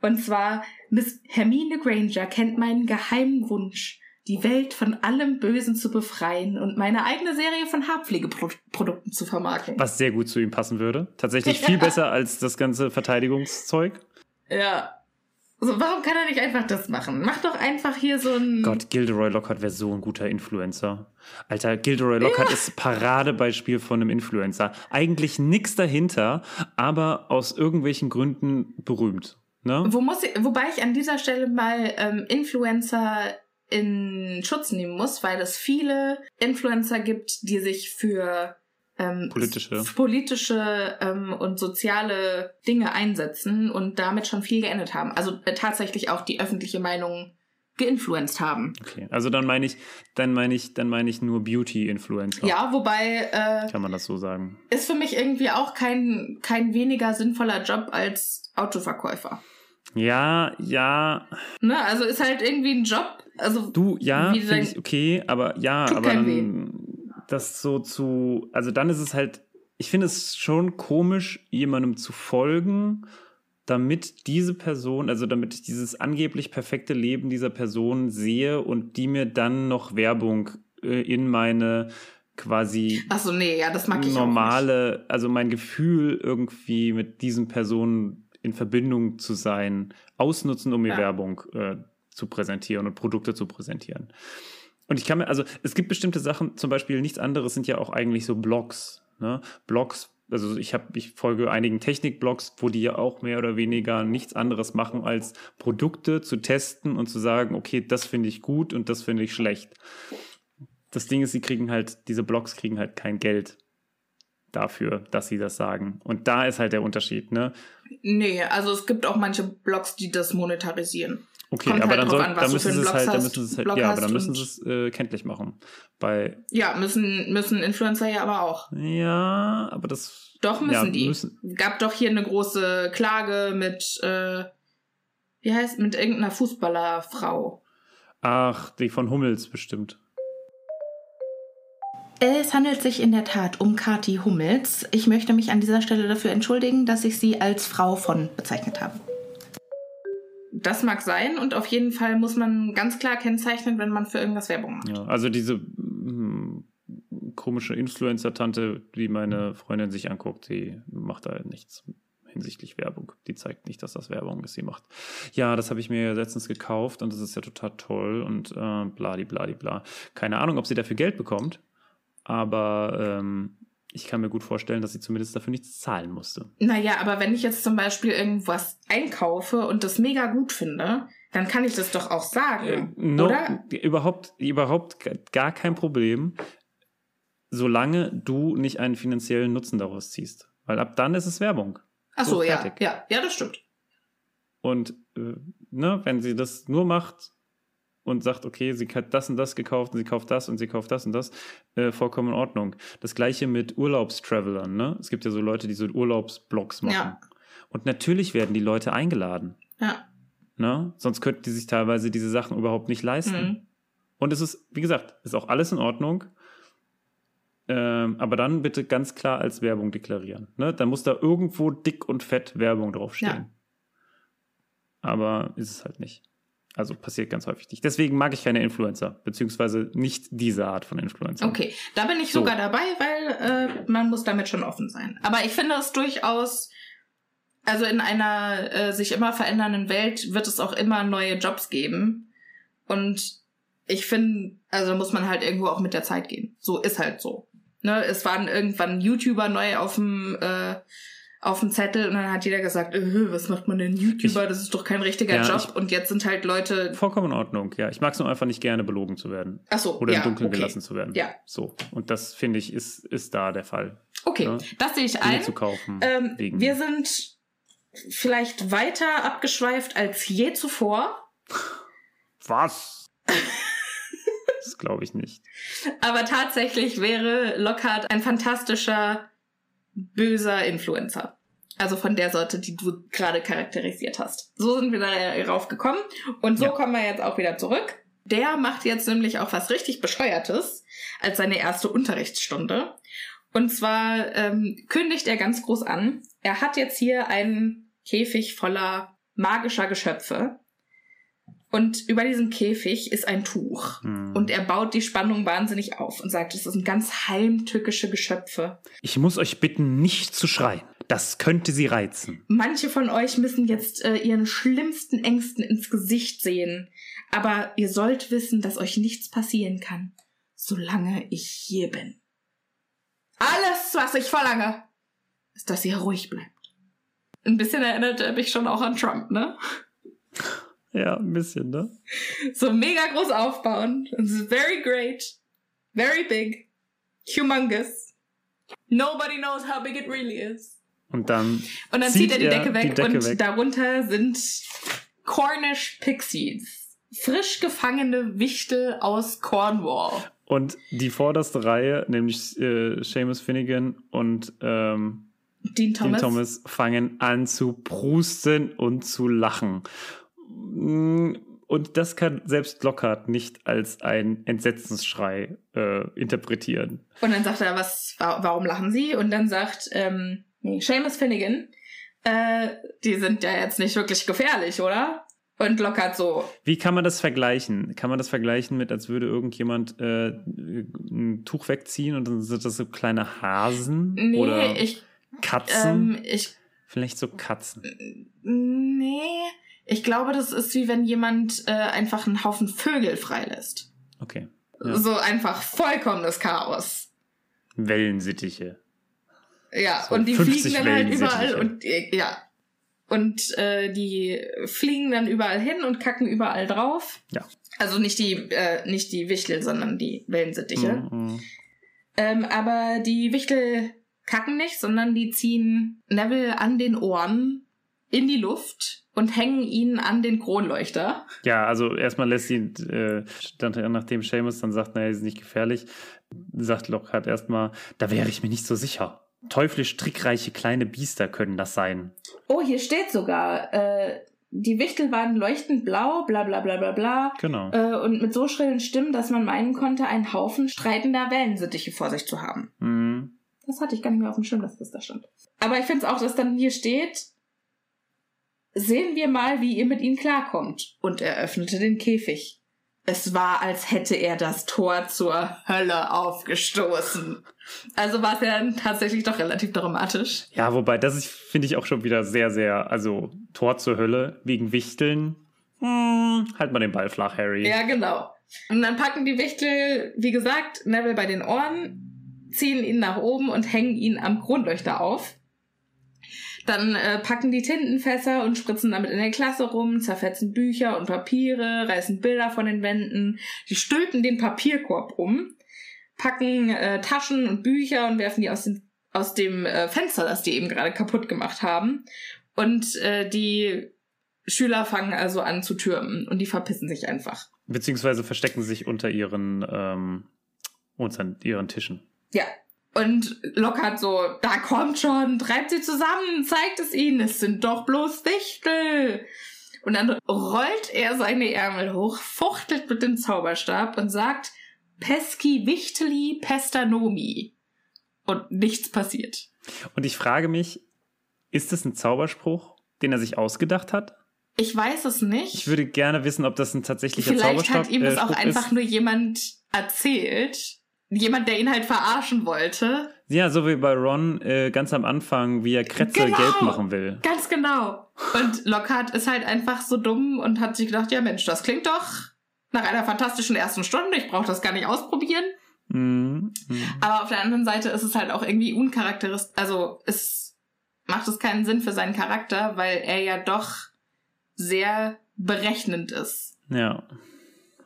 Und zwar Miss Hermine Granger kennt meinen geheimen Wunsch, die Welt von allem Bösen zu befreien und meine eigene Serie von Haarpflegeprodukten zu vermarkten. Was sehr gut zu ihm passen würde. Tatsächlich viel besser als das ganze Verteidigungszeug. Ja. So, warum kann er nicht einfach das machen? Mach doch einfach hier so ein. Gott, Gilderoy Lockhart wäre so ein guter Influencer. Alter, Gilderoy Lockhart ist Paradebeispiel von einem Influencer. Eigentlich nix dahinter, aber aus irgendwelchen Gründen berühmt. Ne? Wo muss ich, wobei ich an dieser Stelle mal ähm, Influencer in Schutz nehmen muss, weil es viele Influencer gibt, die sich für ähm, Politische. politische ähm, und soziale Dinge einsetzen und damit schon viel geändert haben. Also äh, tatsächlich auch die öffentliche Meinung geinfluenced haben. Okay, also dann meine ich, dann meine ich, dann meine ich nur Beauty-Influencer. Ja, wobei äh, Kann man das so sagen? ist für mich irgendwie auch kein, kein weniger sinnvoller Job als Autoverkäufer. Ja, ja, Ne? Also ist halt irgendwie ein Job. Also du, ja, Wie ich okay, aber ja, aber dann das so zu, also dann ist es halt, ich finde es schon komisch, jemandem zu folgen, damit diese Person, also damit ich dieses angeblich perfekte Leben dieser Person sehe und die mir dann noch Werbung äh, in meine quasi so, nee, ja, das mag ich auch normale, also mein Gefühl irgendwie mit diesen Personen in Verbindung zu sein, ausnutzen, um mir Ja. Werbung äh, zu präsentieren und Produkte zu präsentieren. Und ich kann mir, also es gibt bestimmte Sachen, zum Beispiel nichts anderes sind ja auch eigentlich so Blogs. Ne? Blogs, also ich habe, ich folge einigen Technikblogs, wo die ja auch mehr oder weniger nichts anderes machen, als Produkte zu testen und zu sagen, okay, das finde ich gut und das finde ich schlecht. Das Ding ist, sie kriegen halt, diese Blogs kriegen halt kein Geld dafür, dass sie das sagen. Und da ist halt der Unterschied, ne? Nee, also es gibt auch manche Blogs, die das monetarisieren. Okay, Kommt aber halt dann, soll, an, was dann du müssen sie es halt, dann müssen sie es halt, Blog ja, aber dann müssen sie es äh, kenntlich machen. Bei, Ja, müssen, müssen Influencer ja aber auch. ja, aber das. Doch müssen ja, die. Müssen, Gab doch hier eine große Klage mit, äh, wie heißt, mit irgendeiner Fußballerfrau. ach, die von Hummels bestimmt. Es handelt sich in der Tat um Kati Hummels. Ich möchte mich an dieser Stelle dafür entschuldigen, dass ich sie als Frau von bezeichnet habe. Das mag sein und auf jeden Fall muss man ganz klar kennzeichnen, wenn man für irgendwas Werbung macht. Ja, also diese hm, komische Influencer-Tante, die meine Freundin sich anguckt, die macht da nichts hinsichtlich Werbung. Die zeigt nicht, dass das Werbung ist, sie macht. Ja, das habe ich mir letztens gekauft und das ist ja total toll und äh, bladi bladi bla. Keine Ahnung, ob sie dafür Geld bekommt, aber ähm, ich kann mir gut vorstellen, dass sie zumindest dafür nichts zahlen musste. Naja, aber wenn ich jetzt zum Beispiel irgendwas einkaufe und das mega gut finde, dann kann ich das doch auch Äh, sagen, no, oder? Überhaupt, überhaupt gar kein Problem, solange du nicht einen finanziellen Nutzen daraus ziehst. Weil ab dann ist es Werbung. Ach so, so, ja, ja, ja, das stimmt. Und äh, ne, wenn sie das nur macht und sagt, okay, sie hat das und das gekauft und sie kauft das und sie kauft das und das, äh, vollkommen in Ordnung. Das gleiche mit Urlaubstravelern, ne? Es gibt ja so Leute, die so Urlaubsblogs machen. Ja. Und natürlich werden die Leute eingeladen. Ja. Ne? Sonst könnten die sich teilweise diese Sachen überhaupt nicht leisten. Mhm. Und es ist, wie gesagt, ist auch alles in Ordnung. Ähm, aber dann bitte ganz klar als Werbung deklarieren. Ne? Dann muss da irgendwo dick und fett Werbung draufstehen. Ja. Aber ist es halt nicht. Also passiert ganz häufig nicht. Deswegen mag ich keine Influencer, beziehungsweise nicht diese Art von Influencer. Okay, da bin ich So. sogar dabei, weil äh, man muss damit schon offen sein. Aber ich finde es durchaus, also in einer äh, sich immer verändernden Welt wird es auch immer neue Jobs geben. Und ich finde, also muss man halt irgendwo auch mit der Zeit gehen. So ist halt so. Ne, es waren irgendwann YouTuber neu auf dem äh, auf dem Zettel und dann hat jeder gesagt, äh, was macht man denn YouTuber? das ist doch kein richtiger Ja, Job. und jetzt sind halt Leute. Vollkommen in Ordnung, ja. Ich mag es nur einfach nicht gerne, belogen zu werden. Ach so, Oder ja, im Dunkeln okay. gelassen zu werden. Ja. So. Und das, finde ich, ist, ist da der Fall. Okay, Ja. das sehe ich Dinge ein. zu kaufen. Ähm, wir sind vielleicht weiter abgeschweift als je zuvor, Was? das glaube ich nicht. aber tatsächlich wäre Lockhart ein fantastischer, böser Influencer. Also von der Sorte, die du gerade charakterisiert hast. So sind wir darauf gekommen und so Ja. kommen wir jetzt auch wieder zurück. Der macht jetzt nämlich auch was richtig Bescheuertes als seine erste Unterrichtsstunde. Und zwar ähm, kündigt er ganz groß an, er hat jetzt hier einen Käfig voller magischer Geschöpfe. Und über diesem Käfig ist ein Tuch. Hm. Und er baut die Spannung wahnsinnig auf und sagt, es sind ganz heimtückische Geschöpfe. Ich muss euch bitten, nicht zu schreien. Das könnte sie reizen. Manche von euch müssen jetzt äh, ihren schlimmsten Ängsten ins Gesicht sehen. Aber ihr sollt wissen, dass euch nichts passieren kann, solange ich hier bin. Alles, was ich verlange, ist, dass ihr ruhig bleibt. Ein bisschen erinnert er mich schon auch an Trump, ne? Ja, ein bisschen, ne? So mega groß aufbauen. It's very great. Very big. Humongous. Nobody knows how big it really is. Und dann. Und dann zieht, er die Decke weg die Decke und weg. darunter sind Cornish Pixies. Frisch gefangene Wichtel aus Cornwall. Und die vorderste Reihe, nämlich äh, Seamus Finnegan und ähm, Dean Thomas. Dean Thomas, fangen an zu prusten und zu lachen. Mm, Und das kann selbst Lockhart nicht als ein Entsetzensschrei äh, interpretieren. Und dann sagt er, was, wa warum lachen sie? Und dann sagt ähm, nee, Seamus Finnegan, äh, die sind ja jetzt nicht wirklich gefährlich, oder? Und Lockhart so, Wie kann man das vergleichen? Kann man das vergleichen mit, als würde irgendjemand äh, ein Tuch wegziehen und dann sind das so kleine Hasen nee, oder ich, Katzen? ähm, ich Vielleicht so Katzen. Nee, ich glaube, das ist wie wenn jemand äh, einfach einen Haufen Vögel freilässt. Okay. Ja. So einfach vollkommenes Chaos. Wellensittich. Ja, So und die 50 fliegen dann halt überall Wellensittiche. und ja. Und äh, die fliegen dann überall hin und kacken überall drauf. Ja. Also nicht die, äh, nicht die Wichtel, sondern die Wellensittiche. Mhm. Ähm, aber die Wichtel kacken nicht, sondern die ziehen Neville an den Ohren in die Luft und hängen ihn an den Kronleuchter. Ja, also erstmal lässt ihn, äh, dann, nachdem Seamus dann sagt, naja, sie sind nicht gefährlich, sagt Lockhart erstmal, da wäre ich mir nicht so sicher. Teuflisch trickreiche kleine Biester können das sein. Oh, hier steht sogar, äh, die Wichtel waren leuchtend blau, bla bla bla bla bla. Genau. Äh, und mit so schrillen Stimmen, dass man meinen konnte, einen Haufen streitender Wellensittiche vor sich zu haben. Mhm. Das hatte ich gar nicht mehr auf dem Schirm, dass das da stand. Aber ich finde es auch, dass dann hier steht, sehen wir mal, wie ihr mit ihnen klarkommt. Und er öffnete den Käfig. Es war, als hätte er das Tor zur Hölle aufgestoßen. Also war es ja tatsächlich doch relativ dramatisch. Ja, wobei, das finde ich, auch schon wieder sehr, sehr, also Tor zur Hölle wegen Wichteln. Hm, halt mal den Ball flach, Harry. Ja, genau. Und dann packen die Wichtel, wie gesagt, Neville bei den Ohren, ziehen ihn nach oben und hängen ihn am Kronleuchter auf. Dann äh, packen die Tintenfässer und spritzen damit in der Klasse rum, zerfetzen Bücher und Papiere, reißen Bilder von den Wänden, die stülpen den Papierkorb um, packen äh, Taschen und Bücher und werfen die aus dem, aus dem äh, Fenster, das die eben gerade kaputt gemacht haben. Und äh, die Schüler fangen also an zu türmen und die verpissen sich einfach. Beziehungsweise verstecken sich unter ihren, ähm, unter ihren Tischen. Ja. Und Lockhart so, da kommt schon, treibt sie zusammen, zeigt es ihnen, es sind doch bloß Wichtel. Und dann rollt er seine Ärmel hoch, fuchtelt mit dem Zauberstab und sagt, Pesci Wichteli Pestanomi. Und nichts passiert. Und ich frage mich, ist das ein Zauberspruch, den er sich ausgedacht hat? Ich weiß es nicht. Ich würde gerne wissen, ob das ein tatsächlicher Vielleicht Zauberstab hat ihm das äh, auch einfach ist. nur jemand erzählt. Jemand, der ihn halt verarschen wollte. Ja, so wie bei Ron äh, ganz am Anfang, wie er Kretze Genau. gelb machen will. Ganz genau. Und Lockhart ist halt einfach so dumm und hat sich gedacht, ja Mensch, das klingt doch nach einer fantastischen ersten Stunde. Ich brauche das gar nicht ausprobieren. Mhm. Mhm. Aber auf der anderen Seite ist es halt auch irgendwie uncharakteristisch. Also es macht es keinen Sinn für seinen Charakter, weil er ja doch sehr berechnend ist. Ja.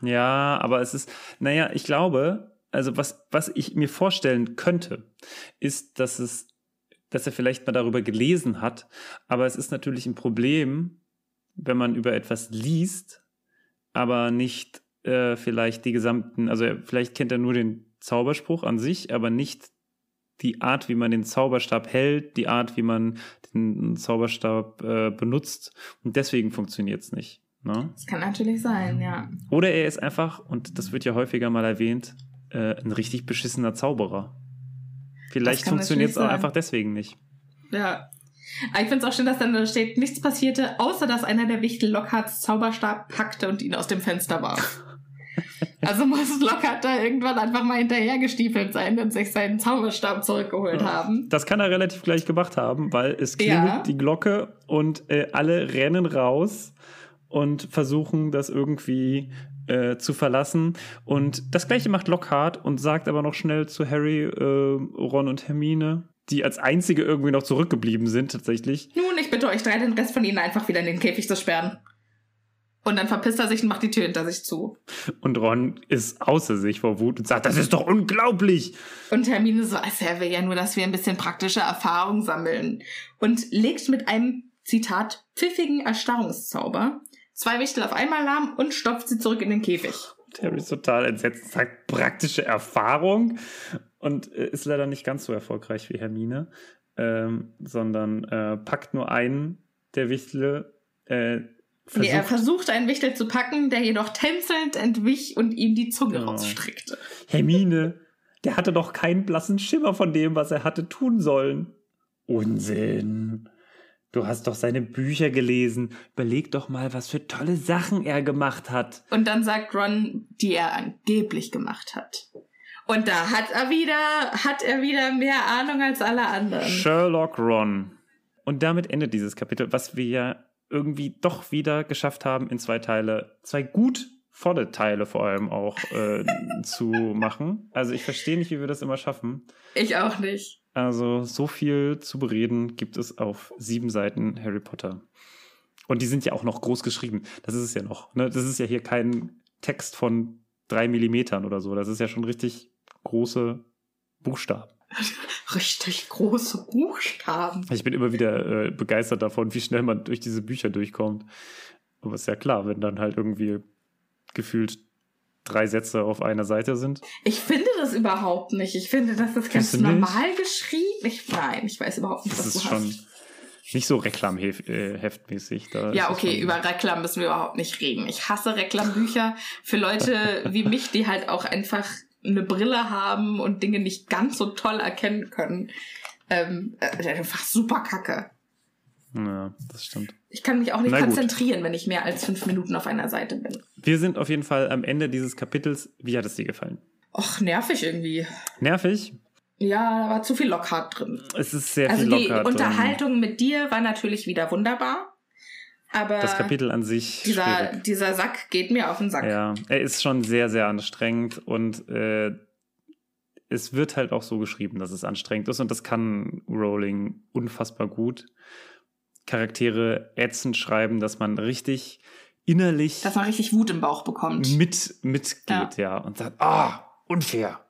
Ja, aber es ist, naja, ich glaube, also was, was ich mir vorstellen könnte, ist, dass es, dass er vielleicht mal darüber gelesen hat, aber es ist natürlich ein Problem, wenn man über etwas liest, aber nicht äh, vielleicht die gesamten, also er, vielleicht kennt er nur den Zauberspruch an sich, aber nicht die Art, wie man den Zauberstab hält, die Art, wie man den Zauberstab äh, benutzt und deswegen funktioniert es nicht. Ne? Das kann natürlich sein, ja. Oder er ist einfach, und das wird ja häufiger mal erwähnt, äh, ein richtig beschissener Zauberer. Vielleicht funktioniert es auch einfach deswegen nicht. Ja. Aber ich finde es auch schön, dass dann da steht, nichts passierte, außer dass einer der Wichtel Lockharts Zauberstab packte und ihn aus dem Fenster warf. also muss Lockhart da irgendwann einfach mal hinterhergestiefelt sein und sich seinen Zauberstab zurückgeholt haben. Das kann er relativ gleich gemacht haben, weil es klingelt Ja. die Glocke und äh, alle rennen raus und versuchen das irgendwie äh, zu verlassen. Und das gleiche macht Lockhart und sagt aber noch schnell zu Harry, äh, Ron und Hermine, die als einzige irgendwie noch zurückgeblieben sind tatsächlich. Nun, ich bitte euch drei, den Rest von ihnen einfach wieder in den Käfig zu sperren. Und dann verpisst er sich und macht die Tür hinter sich zu. Und Ron ist außer sich vor Wut und sagt, das ist doch unglaublich. Und Hermine so, also er will ja nur, dass wir ein bisschen praktische Erfahrung sammeln. Und legt mit einem, Zitat, pfiffigen Erstarrungszauber zwei Wichtel auf einmal lahm und stopft sie zurück in den Käfig. Harry ist total entsetzt, sagt praktische Erfahrung und äh, ist leider nicht ganz so erfolgreich wie Hermine, ähm, sondern äh, packt nur einen der Wichtle, äh, Nee, er versucht, versucht einen Wichtel zu packen, der jedoch tänzelnd entwich und ihm die Zunge Oh. rausstreckte. Hermine, der hatte doch keinen blassen Schimmer von dem, was er hatte tun sollen. Unsinn. Du hast doch seine Bücher gelesen. Überleg doch mal, was für tolle Sachen er gemacht hat. Und dann sagt Ron, die er angeblich gemacht hat. Und da hat er wieder, hat er wieder mehr Ahnung als alle anderen. Sherlock Ron. Und damit endet dieses Kapitel, was wir ja irgendwie doch wieder geschafft haben, in zwei Teile, zwei gut volle Teile vor allem auch äh, zu machen. Also ich verstehe nicht, wie wir das immer schaffen. Ich auch nicht. Also so viel zu bereden gibt es auf sieben Seiten Harry Potter. Und die sind ja auch noch groß geschrieben. Das ist es ja noch. Ne? Das ist ja hier kein Text von drei Millimetern oder so. Das ist ja schon richtig große Buchstaben. Richtig große Buchstaben. Ich bin immer wieder äh, begeistert davon, wie schnell man durch diese Bücher durchkommt. Aber ist ja klar, wenn dann halt irgendwie gefühlt drei Sätze auf einer Seite sind. Ich finde das überhaupt nicht. Ich finde, das ist ganz nicht? normal geschrieben. Ich, nein, ich weiß überhaupt nicht, Das was ist du schon hast. nicht so reklamheftmäßig. Da Ja, okay, über Reklam müssen wir überhaupt nicht reden. Ich hasse Reklambücher für Leute wie mich, die halt auch einfach eine Brille haben und Dinge nicht ganz so toll erkennen können. Ähm, äh, einfach super kacke. Ja, das stimmt. Ich kann mich auch nicht konzentrieren, wenn ich mehr als fünf Minuten auf einer Seite bin. Wir sind auf jeden Fall am Ende dieses Kapitels. Wie hat es dir gefallen? Och, nervig irgendwie. Nervig? Ja, da war zu viel Lockhart drin. Es ist sehr Also viel die locker. Unterhaltung mit dir war natürlich wieder wunderbar. Aber Das Kapitel an sich dieser, schwierig. dieser Sack geht mir auf den Sack. Ja, er ist schon sehr, sehr anstrengend und äh, es wird halt auch so geschrieben, dass es anstrengend ist und das kann Rowling unfassbar gut. Charaktere ätzend schreiben, dass man richtig innerlich Dass man richtig Wut im Bauch bekommt. mit mitgeht, ja. und sagt, ah, unfair,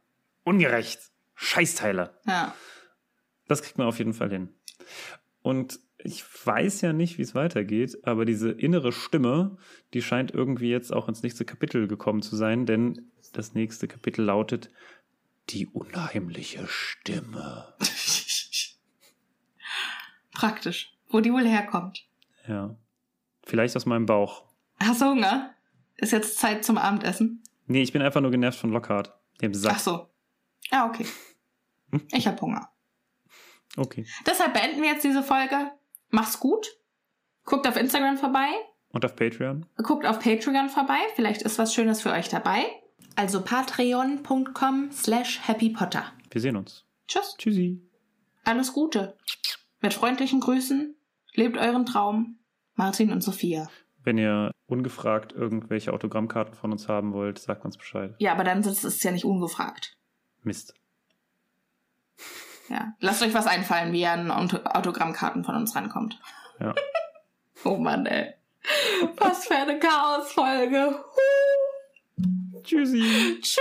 ungerecht, Scheißteile. Ja. Das kriegt man auf jeden Fall hin. Und ich weiß ja nicht, wie es weitergeht, aber diese innere Stimme, die scheint irgendwie jetzt auch ins nächste Kapitel gekommen zu sein, denn das nächste Kapitel lautet Die unheimliche Stimme. Praktisch. Wo die wohl herkommt. Ja. Vielleicht aus meinem Bauch. Hast du Hunger? Ist jetzt Zeit zum Abendessen? Nee, ich bin einfach nur genervt von Lockhart, dem Sack. Ach so. Ja, okay. Ich hab Hunger. Okay. Deshalb beenden wir jetzt diese Folge. Mach's gut. Guckt auf Instagram vorbei. Und auf Patreon? Guckt auf Patreon vorbei. Vielleicht ist was Schönes für euch dabei. Also patreon.com slash happypotter. Wir sehen uns. Tschüss. Tschüssi. Alles Gute. Mit freundlichen Grüßen. Lebt euren Traum. Martin und Sophia. Wenn ihr ungefragt irgendwelche Autogrammkarten von uns haben wollt, sagt uns Bescheid. Ja, aber dann ist es ja nicht ungefragt. Mist. Ja. Lasst euch was einfallen, wie ihr an Auto- Autogrammkarten von uns rankommt. Ja. Oh Mann, ey. Was für eine Chaosfolge. Tschüssi. Tschüss.